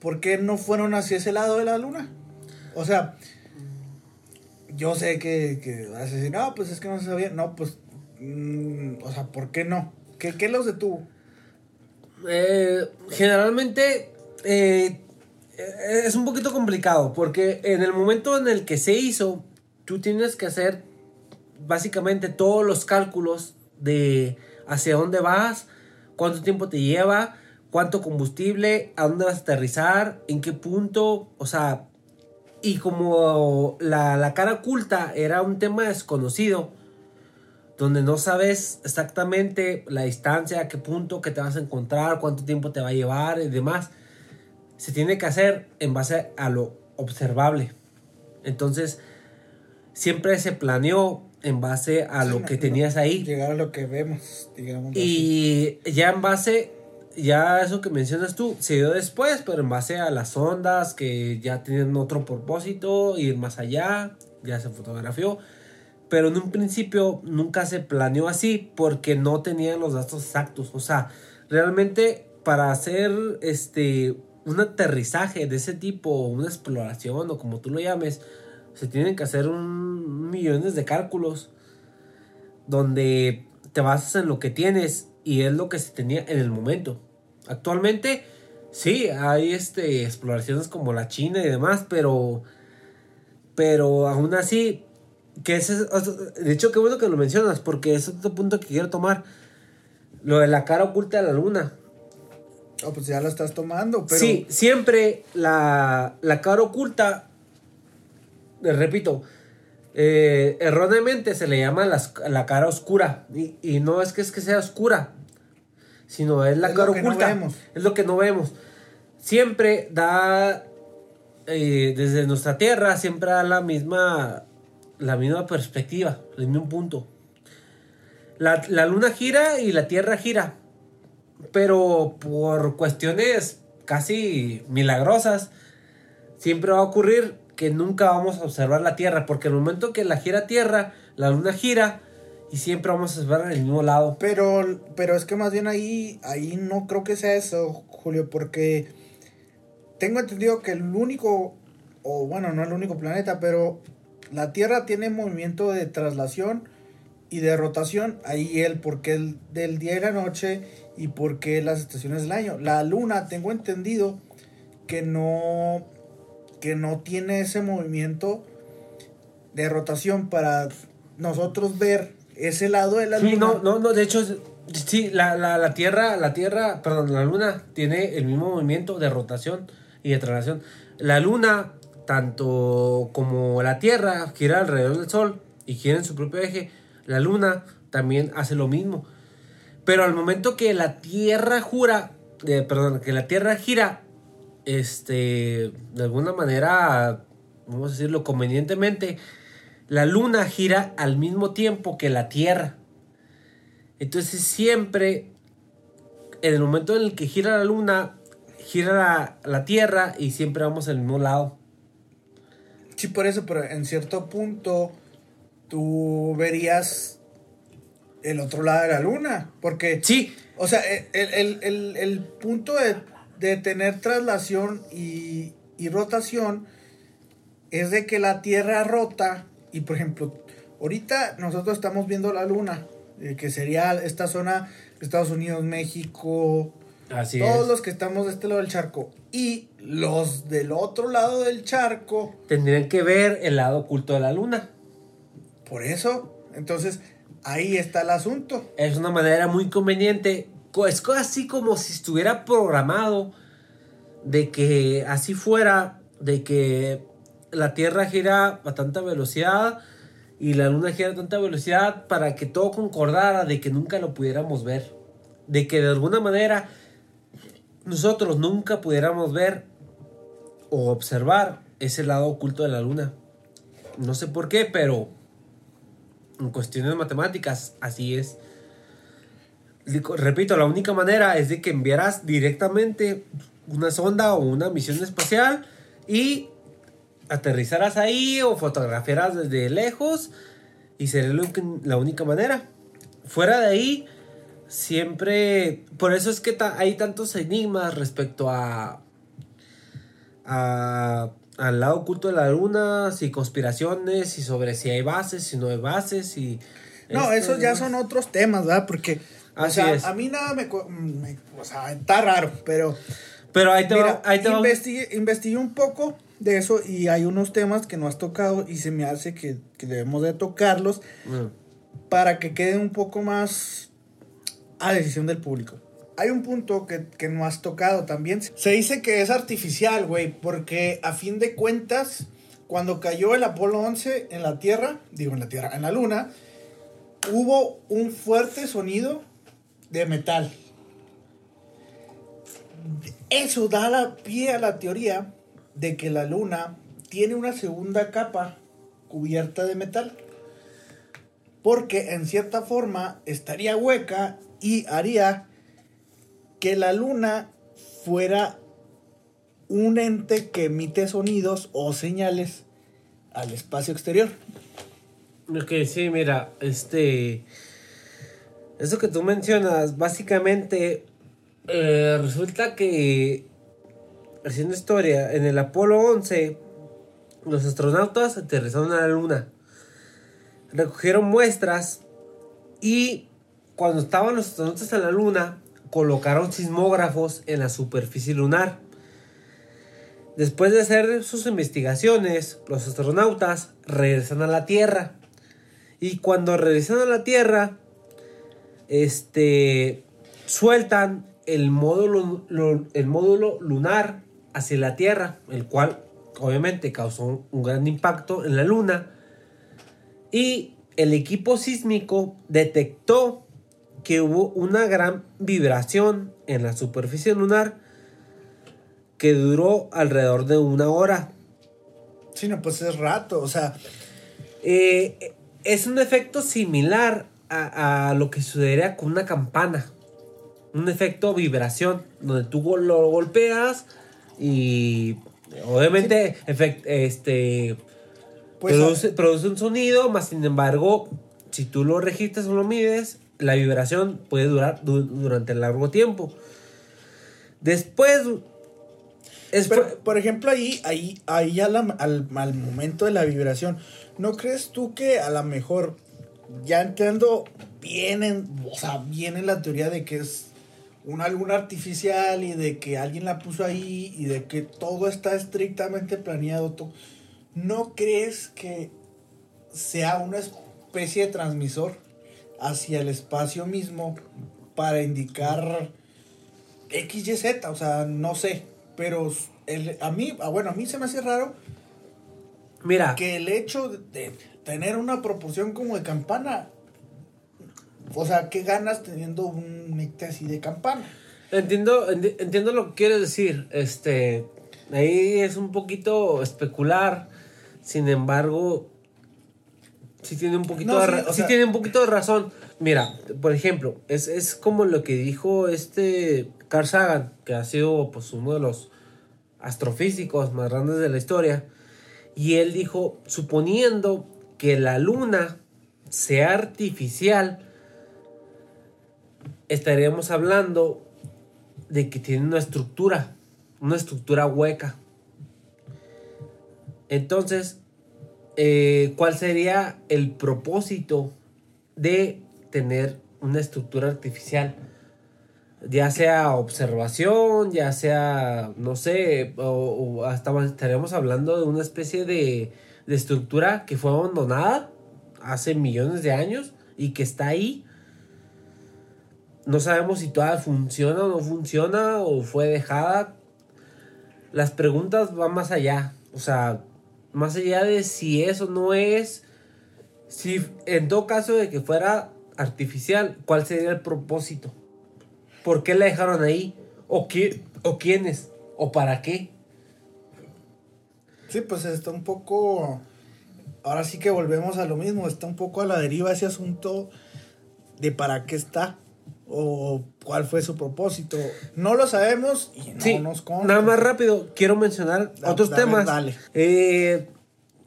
¿por qué no fueron hacia ese lado de la luna? O sea, yo sé que, que vas a decir, no, pues es que no se sabía. No, pues, mm, o sea, ¿por qué no? ¿Qué, qué los detuvo? Eh, generalmente eh, eh, es un poquito complicado porque en el momento en el que se hizo, tú tienes que hacer básicamente todos los cálculos de hacia dónde vas, cuánto tiempo te lleva, cuánto combustible, a dónde vas a aterrizar, en qué punto, o sea, y como la, la cara oculta era un tema desconocido, donde no sabes exactamente la distancia, a qué punto que te vas a encontrar, cuánto tiempo te va a llevar y demás, se tiene que hacer en base a lo observable. Entonces, siempre se planeó en base a Sí, lo que no, tenías ahí. Llegar a lo que vemos, digamos. así. Y ya en base, ya eso que mencionas tú, se dio después, pero en base a las ondas que ya tenían otro propósito, ir más allá, ya se fotografió. Pero en un principio nunca se planeó así porque no tenían los datos exactos. O sea, realmente para hacer este un aterrizaje de ese tipo, una exploración o como tú lo llames, se tienen que hacer un millones de cálculos donde te basas en lo que tienes y es lo que se tenía en el momento. Actualmente, sí, hay este, exploraciones como la China y demás, pero, pero aún así, que ese, es- de hecho, qué bueno que lo mencionas, porque es otro punto que quiero tomar. Lo de la cara oculta de la luna. Oh, pues ya lo estás tomando, pero. Sí, siempre la, la cara oculta, le repito, eh, erróneamente se le llama las- la cara oscura. Y, y no es que es que sea oscura, sino es la Es cara no oculta. vemos. Es lo que no vemos. Siempre da, eh, desde nuestra tierra, siempre da la misma, la misma perspectiva, el mismo punto. La, la luna gira y la tierra gira pero por cuestiones casi milagrosas, siempre va a ocurrir que nunca vamos a observar la Tierra, porque el momento que la gira Tierra, la Luna gira y siempre vamos a observar en el mismo lado. Pero, pero es que más bien ahí, ahí no creo que sea eso, Julio, porque tengo entendido que el único, o bueno, no el único planeta, pero la Tierra tiene movimiento de traslación y de rotación, ahí el porqué el, del día y la noche y por qué las estaciones del año. La Luna, tengo entendido que no, que no tiene ese movimiento de rotación para nosotros ver ese lado de la Sí, Luna. no, no, no, de hecho, sí, la, la, la Tierra, la Tierra, perdón, la Luna tiene el mismo movimiento de rotación y de traslación. La Luna, tanto como la Tierra, gira alrededor del Sol y gira en su propio eje, la Luna también hace lo mismo. Pero al momento que la Tierra jura, eh, perdón, que la Tierra gira, este, de alguna manera, vamos a decirlo convenientemente, la Luna gira al mismo tiempo que la Tierra. Entonces siempre, en el momento en el que gira la Luna, gira la, la Tierra y siempre vamos al mismo lado. Sí, por eso, pero en cierto punto tú verías el otro lado de la luna. Porque, Sí, o sea, el, el- el- el punto de, de tener traslación y, y rotación es de que la Tierra rota. Y por ejemplo, ahorita nosotros estamos viendo la luna, eh, que sería esta zona, Estados Unidos, México, así todos es. los que estamos de este lado del charco. Y los del otro lado del charco. Tendrían que ver el lado oculto de la Luna. Por eso, entonces, ahí está el asunto. Es una manera muy conveniente. co- Es así como si estuviera programado de que así fuera, de que la Tierra gira a tanta velocidad y la Luna gira a tanta velocidad para que todo concordara de que nunca lo pudiéramos ver. De que de alguna manera nosotros nunca pudiéramos ver o observar ese lado oculto de la Luna. No sé por qué, pero en cuestiones matemáticas así es. Repito, la única manera es de que enviaras directamente una sonda o una misión espacial y aterrizaras ahí o fotografiaras desde lejos y que- la única manera. Fuera de ahí, siempre... Por eso es que ta- hay tantos enigmas respecto a... a- al lado oculto de la luna, si conspiraciones, y sobre si hay bases, si no hay bases, y... No, esto, esos ya son otros temas, ¿verdad? Porque, o sea, es. a mí nada me, O sea, está raro, pero... Pero ahí te Mira, va, ahí te va. investigué, investigué un poco de eso y hay unos temas que no has tocado y se me hace que, que debemos de tocarlos Mm. para que quede un poco más a decisión del público. Hay un punto que, que no has tocado también. Se dice que es artificial, güey, porque a fin de cuentas, cuando cayó el Apolo 11 en la Tierra, digo en la Tierra, en la Luna, hubo un fuerte sonido de metal. Eso da la pie a la teoría de que la Luna tiene una segunda capa cubierta de metal. Porque en cierta forma estaría hueca y haría que la luna fuera un ente que emite sonidos o señales al espacio exterior. Ok, sí, mira, este. Eso que tú mencionas, básicamente. eh, resulta que. Haciendo historia, en el Apolo 11, los astronautas aterrizaron a la Luna. Recogieron muestras y cuando estaban los astronautas en la Luna, colocaron sismógrafos en la superficie lunar. Después de hacer sus investigaciones, los astronautas regresan a la Tierra. Y cuando regresan a la Tierra, este, sueltan el módulo, el módulo lunar hacia la Tierra, el cual obviamente causó un gran impacto en la Luna. Y el equipo sísmico detectó que hubo una gran vibración en la superficie lunar que duró alrededor de una hora. Sí, no, pues es rato, o sea, Eh, es un efecto similar a, a lo que sucedería con una campana. Un efecto vibración, donde tú lo golpeas y obviamente efect- este, pues produce, produce un sonido, más sin embargo, si tú lo registras o lo mides, la vibración puede durar du- durante largo tiempo. Después, es Pero, por ejemplo, ahí, ahí, ahí a la- al, al momento de la vibración, ¿no crees tú que a lo mejor, ya entrando bien en, o sea, bien en la teoría de que es una luna artificial y de que alguien la puso ahí y de que todo está estrictamente planeado, ¿no crees que sea una especie de transmisor hacia el espacio mismo para indicar X, Y, Z, o sea, no sé, pero el- a mí, ah, bueno, a mí se me hace raro mira, que el hecho de, de tener una proporción como de campana, o sea, ¿qué ganas teniendo un ente así de campana? Entiendo, enti- entiendo lo que quieres decir. Este, ahí es un poquito especular. Sin embargo, sí tiene un poquito, No, de, sí, o sí sea- tiene un poquito de razón. Mira, por ejemplo, es, es como lo que dijo este Carl Sagan, que ha sido pues uno de los astrofísicos más grandes de la historia. Y él dijo, suponiendo que la luna sea artificial, estaríamos hablando de que tiene una estructura, una estructura hueca. Entonces, eh, ¿cuál sería el propósito de tener una estructura artificial? Ya sea observación, ya sea, no sé, o, o hasta estaríamos hablando de una especie de, de estructura que fue abandonada hace millones de años y que está ahí no sabemos si todavía funciona o no funciona o fue dejada. Las preguntas van más allá. O sea, más allá de si eso no es. Si en todo caso de que fuera artificial, ¿cuál sería el propósito? ¿Por qué la dejaron ahí? ¿O, qué, o quiénes? ¿O para qué? Sí, pues está un poco, ahora sí que volvemos a lo mismo, está un poco a la deriva ese asunto de para qué está o cuál fue su propósito. No lo sabemos y no Sí, nos consta. nada más rápido, quiero mencionar Da- otros temas. dale. Eh,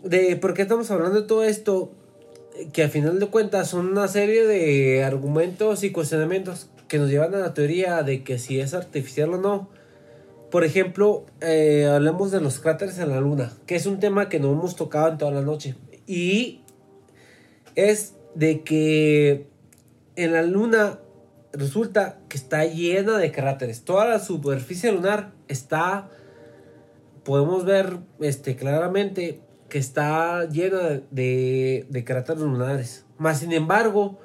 de por qué estamos hablando de todo esto, que a final de cuentas son una serie de argumentos y cuestionamientos que nos llevan a la teoría de que si es artificial o no. por ejemplo, eh, hablemos de los cráteres en la luna, que es un tema que no hemos tocado en toda la noche. Y es de que en la luna resulta que está llena de cráteres. Toda la superficie lunar está, podemos ver este, claramente que está llena de, de cráteres lunares. Más sin embargo,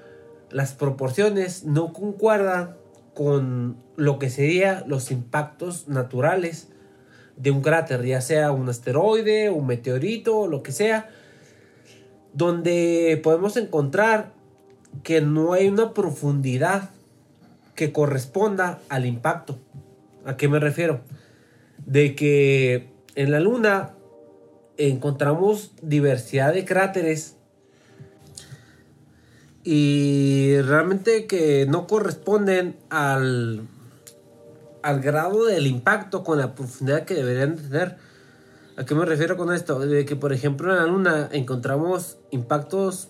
las proporciones no concuerdan con lo que serían los impactos naturales de un cráter, ya sea un asteroide, un meteorito, lo que sea, donde podemos encontrar que no hay una profundidad que corresponda al impacto. ¿A qué me refiero? De que en la Luna encontramos diversidad de cráteres y realmente que no corresponden al, al grado del impacto con la profundidad que deberían tener. ¿A qué me refiero con esto? De que, por ejemplo, en la Luna encontramos impactos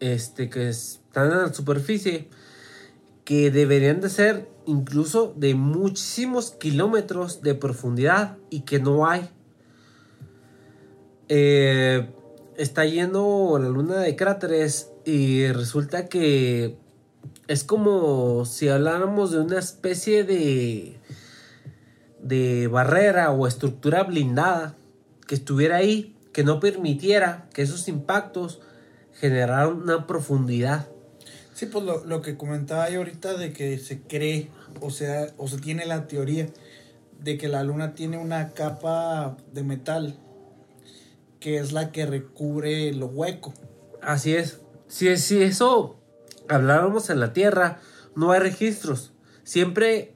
este, que están en la superficie que deberían de ser incluso de muchísimos kilómetros de profundidad y que no hay. Eh, está yendo la luna de cráteres y resulta que es como si habláramos de una especie de de barrera o estructura blindada que estuviera ahí que no permitiera que esos impactos generaran una profundidad Sí, pues lo, lo que comentaba yo ahorita de que se cree, o sea, o se tiene la teoría de que la luna tiene una capa de metal que es la que recubre lo hueco. Así es. Si, si eso habláramos en la Tierra, no hay registros. Siempre,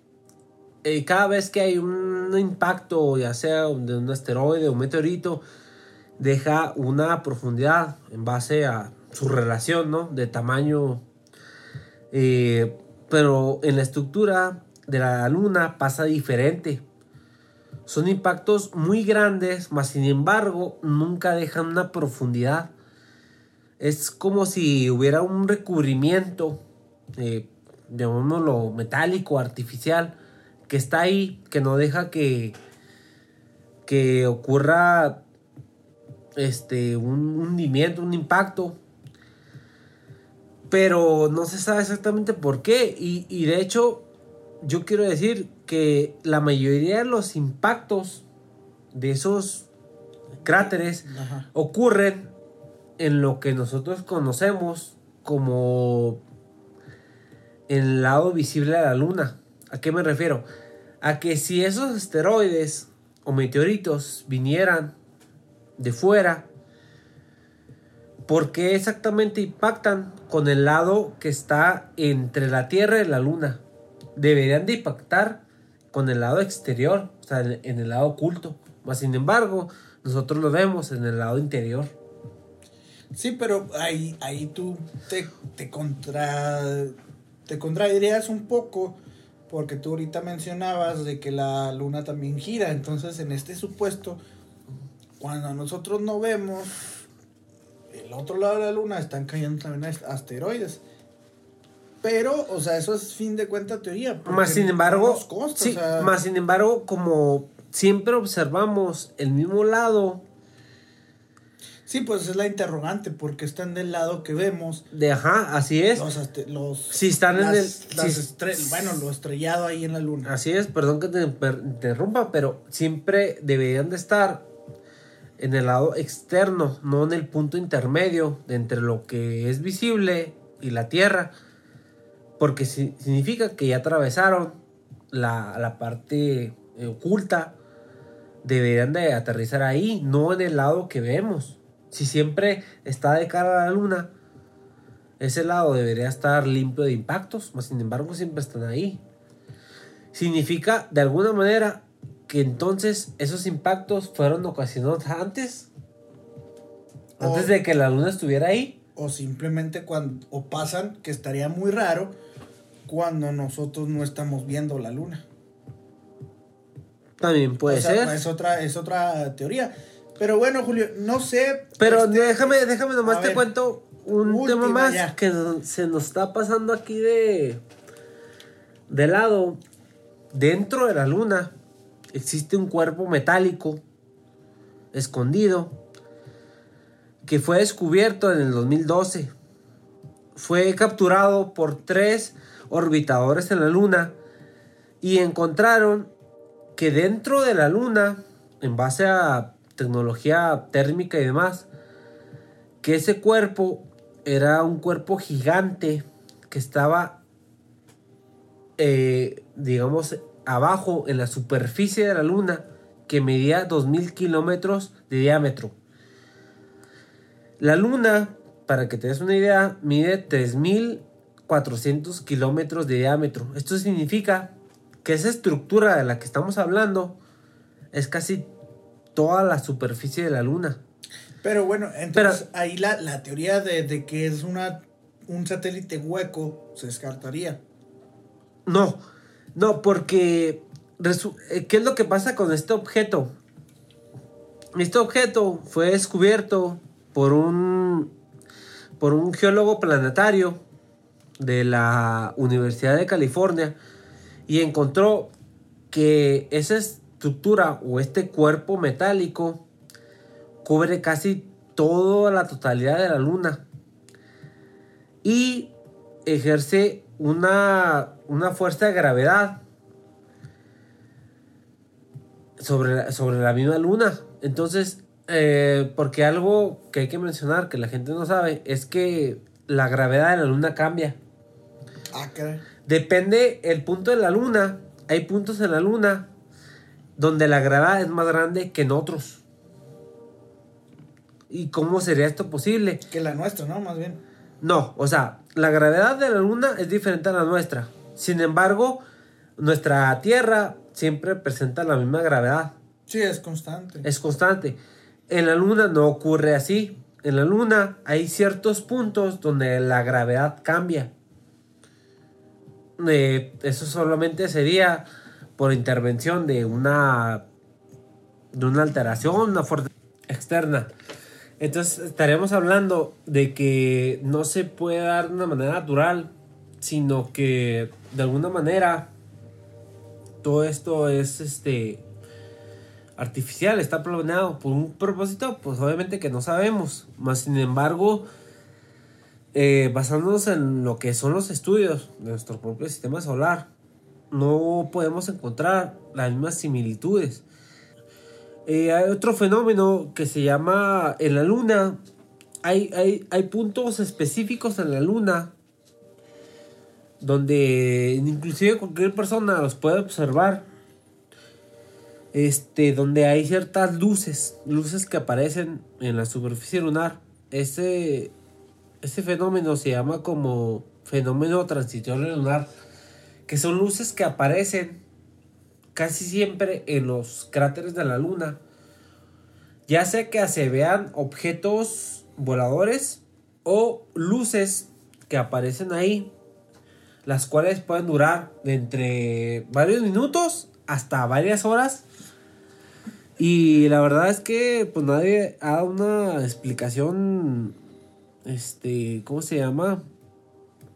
eh, cada vez que hay un impacto, ya sea de un asteroide o un meteorito, deja una profundidad en base a su relación, ¿no? De tamaño eh, pero en la estructura de la luna pasa diferente. Son impactos muy grandes, mas sin embargo nunca dejan una profundidad. Es como si hubiera un recubrimiento, eh, llamémoslo metálico, artificial, que está ahí, que no deja que, que ocurra este, un hundimiento, un impacto pero no se sabe exactamente por qué. Y, de hecho, yo quiero decir que la mayoría de los impactos de esos cráteres ocurren en lo que nosotros conocemos como el lado visible de la luna. ¿A qué me refiero? A que si esos asteroides o meteoritos vinieran de fuera, ¿por qué exactamente impactan con el lado que está entre la Tierra y la Luna. Deberían de impactar con el lado exterior, o sea, en el lado oculto. Más sin embargo, nosotros lo vemos en el lado interior. Sí, pero ahí, ahí tú te, te, contra, te contradirías un poco porque tú ahorita mencionabas de que la luna también gira. Entonces, en este supuesto, cuando nosotros no vemos el otro lado de la luna están cayendo también asteroides. Pero, o sea, eso es fin de cuenta teoría. Más sin embargo, sí, más sin embargo, como siempre observamos el mismo lado. Sí, pues es la interrogante, porque están del lado que vemos. De ajá, así es. Los, si están en el. bueno, lo estrellado ahí en la luna. Así es, perdón que te interrumpa, pero siempre deberían de estar en el lado externo, no en el punto intermedio entre lo que es visible y la Tierra, porque significa que ya atravesaron la, parte eh, oculta, deberían de aterrizar ahí, no en el lado que vemos. Si siempre está de cara a la luna, ese lado debería estar limpio de impactos, mas sin embargo siempre están ahí. Significa de alguna manera que entonces esos impactos fueron ocasionados antes. Antes de que la luna estuviera ahí. O simplemente cuando. O pasan, que estaría muy raro, cuando nosotros no estamos viendo la luna. También puede ser. Es otra, es otra teoría. Pero bueno, Julio, no sé. Pero este, déjame, déjame nomás te cuento un tema más que se nos está pasando aquí de. de lado. Dentro de la luna existe un cuerpo metálico escondido que fue descubierto en el 2012. Fue capturado por tres orbitadores en la Luna y encontraron que dentro de la Luna, en base a tecnología térmica y demás, que ese cuerpo era un cuerpo gigante que estaba, eh, digamos, abajo en la superficie de la Luna, que medía 2.000 kilómetros de diámetro. La Luna, para que te des una idea, mide 3.400 kilómetros de diámetro. Esto significa que esa estructura de la que estamos hablando es casi toda la superficie de la Luna. Pero bueno, entonces ahí la, la teoría de, de, que es una, un satélite hueco se descartaría. No, no, porque eh, ¿qué es lo que pasa con este objeto? Este objeto fue descubierto por un por un geólogo planetario de la Universidad de California y encontró que esa estructura o este cuerpo metálico cubre casi toda la totalidad de la luna y ejerce una, una fuerza de gravedad sobre la, sobre la misma luna. Entonces, eh, porque algo que hay que mencionar que la gente no sabe es que la gravedad de la luna cambia. Ah, Depende el punto de la luna. Hay puntos en la luna donde la gravedad es más grande que en otros. ¿Y cómo sería esto posible? Que la nuestra, ¿no? Más bien. No, o sea, la gravedad de la luna es diferente a la nuestra. Sin embargo, nuestra Tierra siempre presenta la misma gravedad. Sí, es constante. Es constante. En la luna no ocurre así. En la luna hay ciertos puntos donde la gravedad cambia. Eh, eso solamente sería por intervención de una de una alteración, una fuerza externa. Entonces estaríamos hablando de que no se puede dar de una manera natural, sino que de alguna manera todo esto es este artificial, está planeado por un propósito, pues obviamente que no sabemos. Más sin embargo, eh, basándonos en lo que son los estudios de nuestro propio sistema solar, no podemos encontrar las mismas similitudes. Eh, hay otro fenómeno que se llama en la luna. Hay, hay, hay puntos específicos en la luna donde inclusive cualquier persona los puede observar. Este, donde hay ciertas luces, luces que aparecen en la superficie lunar. Ese, ese fenómeno se llama como fenómeno transitorio lunar, que son luces que aparecen casi siempre en los cráteres de la luna. Ya sea que se vean objetos voladores o luces que aparecen ahí las cuales pueden durar de entre varios minutos hasta varias horas. Y la verdad es que pues nadie ha dado una explicación, este, ¿cómo se llama?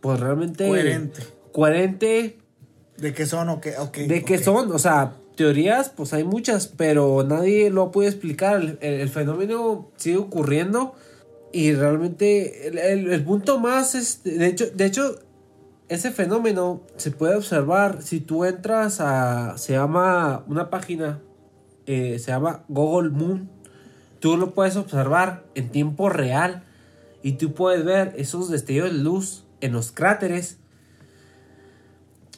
Pues realmente... Coherente. Coherente. ¿De qué son o qué? de qué son, o sea, teorías pues hay muchas, pero nadie lo puede explicar. El, fenómeno sigue ocurriendo y realmente el, el, punto más, es, de hecho, de hecho ese fenómeno se puede observar si tú entras a, se llama una página, eh, se llama Google Moon, tú lo puedes observar en tiempo real y tú puedes ver esos destellos de luz en los cráteres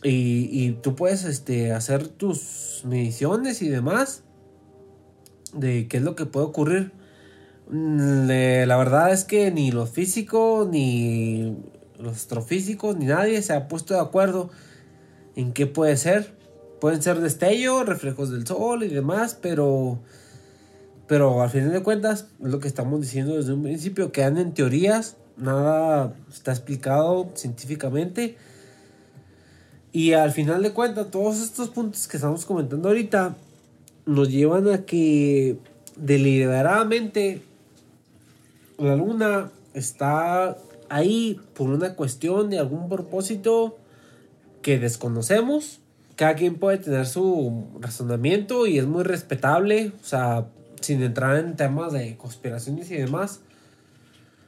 y, y tú puedes este, hacer tus mediciones y demás de qué es lo que puede ocurrir. Mm, la verdad es que ni los físicos ni los astrofísicos ni nadie se ha puesto de acuerdo en qué puede ser. Pueden ser destellos, reflejos del sol y demás, pero pero al final de cuentas es lo que estamos diciendo desde un principio, quedan en teorías, nada está explicado científicamente. Y al final de cuentas, todos estos puntos que estamos comentando ahorita nos llevan a que deliberadamente la luna está ahí por una cuestión de algún propósito que desconocemos cada quien puede tener su razonamiento y es muy respetable, o sea, sin entrar en temas de conspiraciones y demás.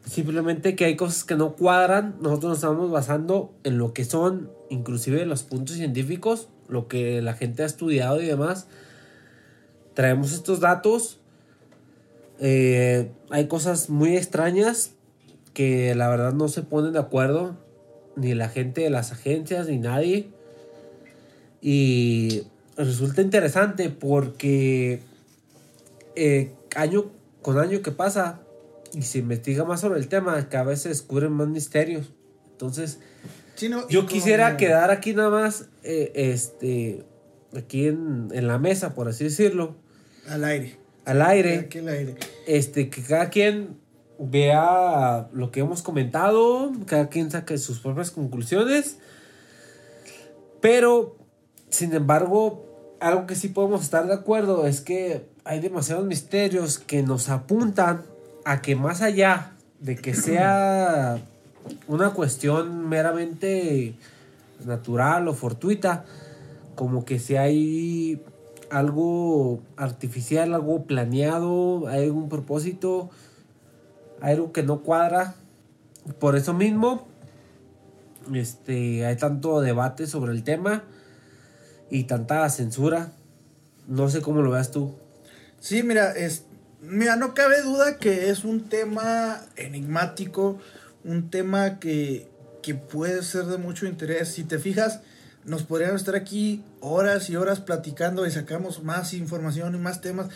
Simplemente que hay cosas que no cuadran, nosotros nos estamos basando en lo que son inclusive los puntos científicos, lo que la gente ha estudiado y demás. Traemos estos datos. Eh, hay cosas muy extrañas que la verdad no se ponen de acuerdo, ni la gente de las agencias, ni nadie. Y resulta interesante porque eh, año con año que pasa y se investiga más sobre el tema, cada vez se descubren más misterios. Entonces, yo quisiera quedar aquí nada más, eh, este, aquí en, en, la mesa, por así decirlo. Al aire. Al aire. Aquí al aire. Este, que cada quien vea lo que hemos comentado, cada quien saque sus propias conclusiones. Pero sin embargo, algo que sí podemos estar de acuerdo es que hay demasiados misterios que nos apuntan a que más allá de que sea una cuestión meramente natural o fortuita, como que si hay algo artificial, algo planeado, hay algún propósito, hay algo que no cuadra. Por eso mismo, este, hay tanto debate sobre el tema y tanta censura. No sé cómo lo veas tú. Sí, mira, es, mira, no cabe duda que es un tema enigmático, un tema que, que puede ser de mucho interés. Si te fijas, nos podríamos estar aquí horas y horas platicando y sacamos más información y más temas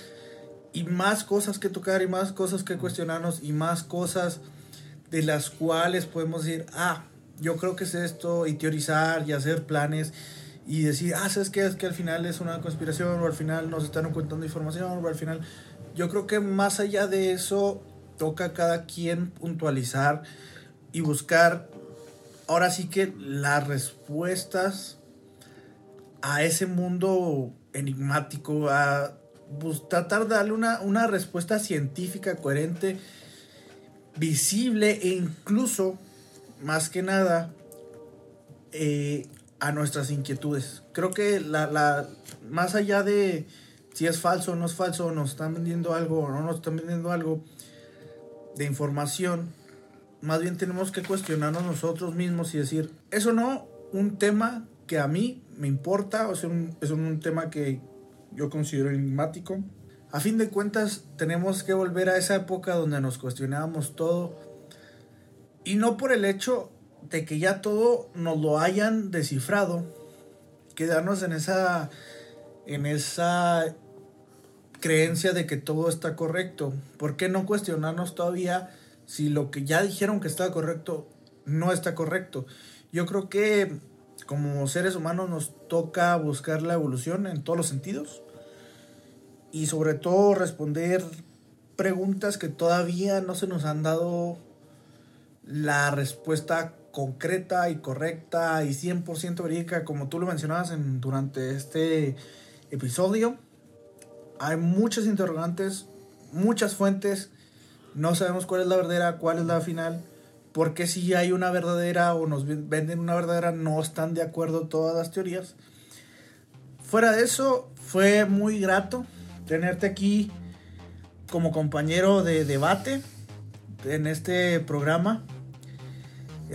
y más cosas que tocar y más cosas que cuestionarnos y más cosas de las cuales podemos decir, ah, yo creo que es esto y teorizar y hacer planes y decir, ah, ¿sabes qué? Es que al final es una conspiración o al final nos están ocultando información o al final... Yo creo que más allá de eso, toca a cada quien puntualizar y buscar, ahora sí que las respuestas a ese mundo enigmático, a tratar de darle una, una respuesta científica, coherente, visible e incluso, más que nada, eh, a nuestras inquietudes. Creo que la, la, más allá de si es falso o no es falso, nos están vendiendo algo o no nos están vendiendo algo de información, más bien tenemos que cuestionarnos nosotros mismos y decir, eso no, un tema que a mí me importa, o sea, un, es un tema que yo considero enigmático. A fin de cuentas, tenemos que volver a esa época donde nos cuestionábamos todo. Y no por el hecho de que ya todo nos lo hayan descifrado, quedarnos en esa, en esa creencia de que todo está correcto. ¿Por qué no cuestionarnos todavía si lo que ya dijeron que está correcto no está correcto? Yo creo que como seres humanos nos toca buscar la evolución en todos los sentidos y sobre todo responder preguntas que todavía no se nos han dado la respuesta concreta y correcta y 100% verídica, como tú lo mencionabas en, durante este episodio. Hay muchas interrogantes, muchas fuentes, no sabemos cuál es la verdadera, cuál es la final, porque si hay una verdadera o nos venden una verdadera, no están de acuerdo todas las teorías. Fuera de eso, fue muy grato tenerte aquí como compañero de debate en este programa.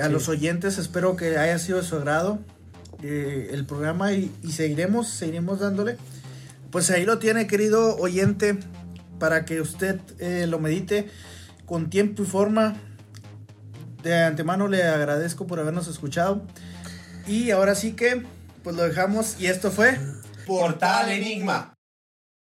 A los oyentes espero que haya sido de su agrado eh, el programa y, seguiremos, seguiremos dándole. Pues ahí lo tiene, querido oyente, para que usted eh, lo medite con tiempo y forma. De antemano le agradezco por habernos escuchado. Y ahora sí que, pues lo dejamos. Y esto fue Portal Enigma.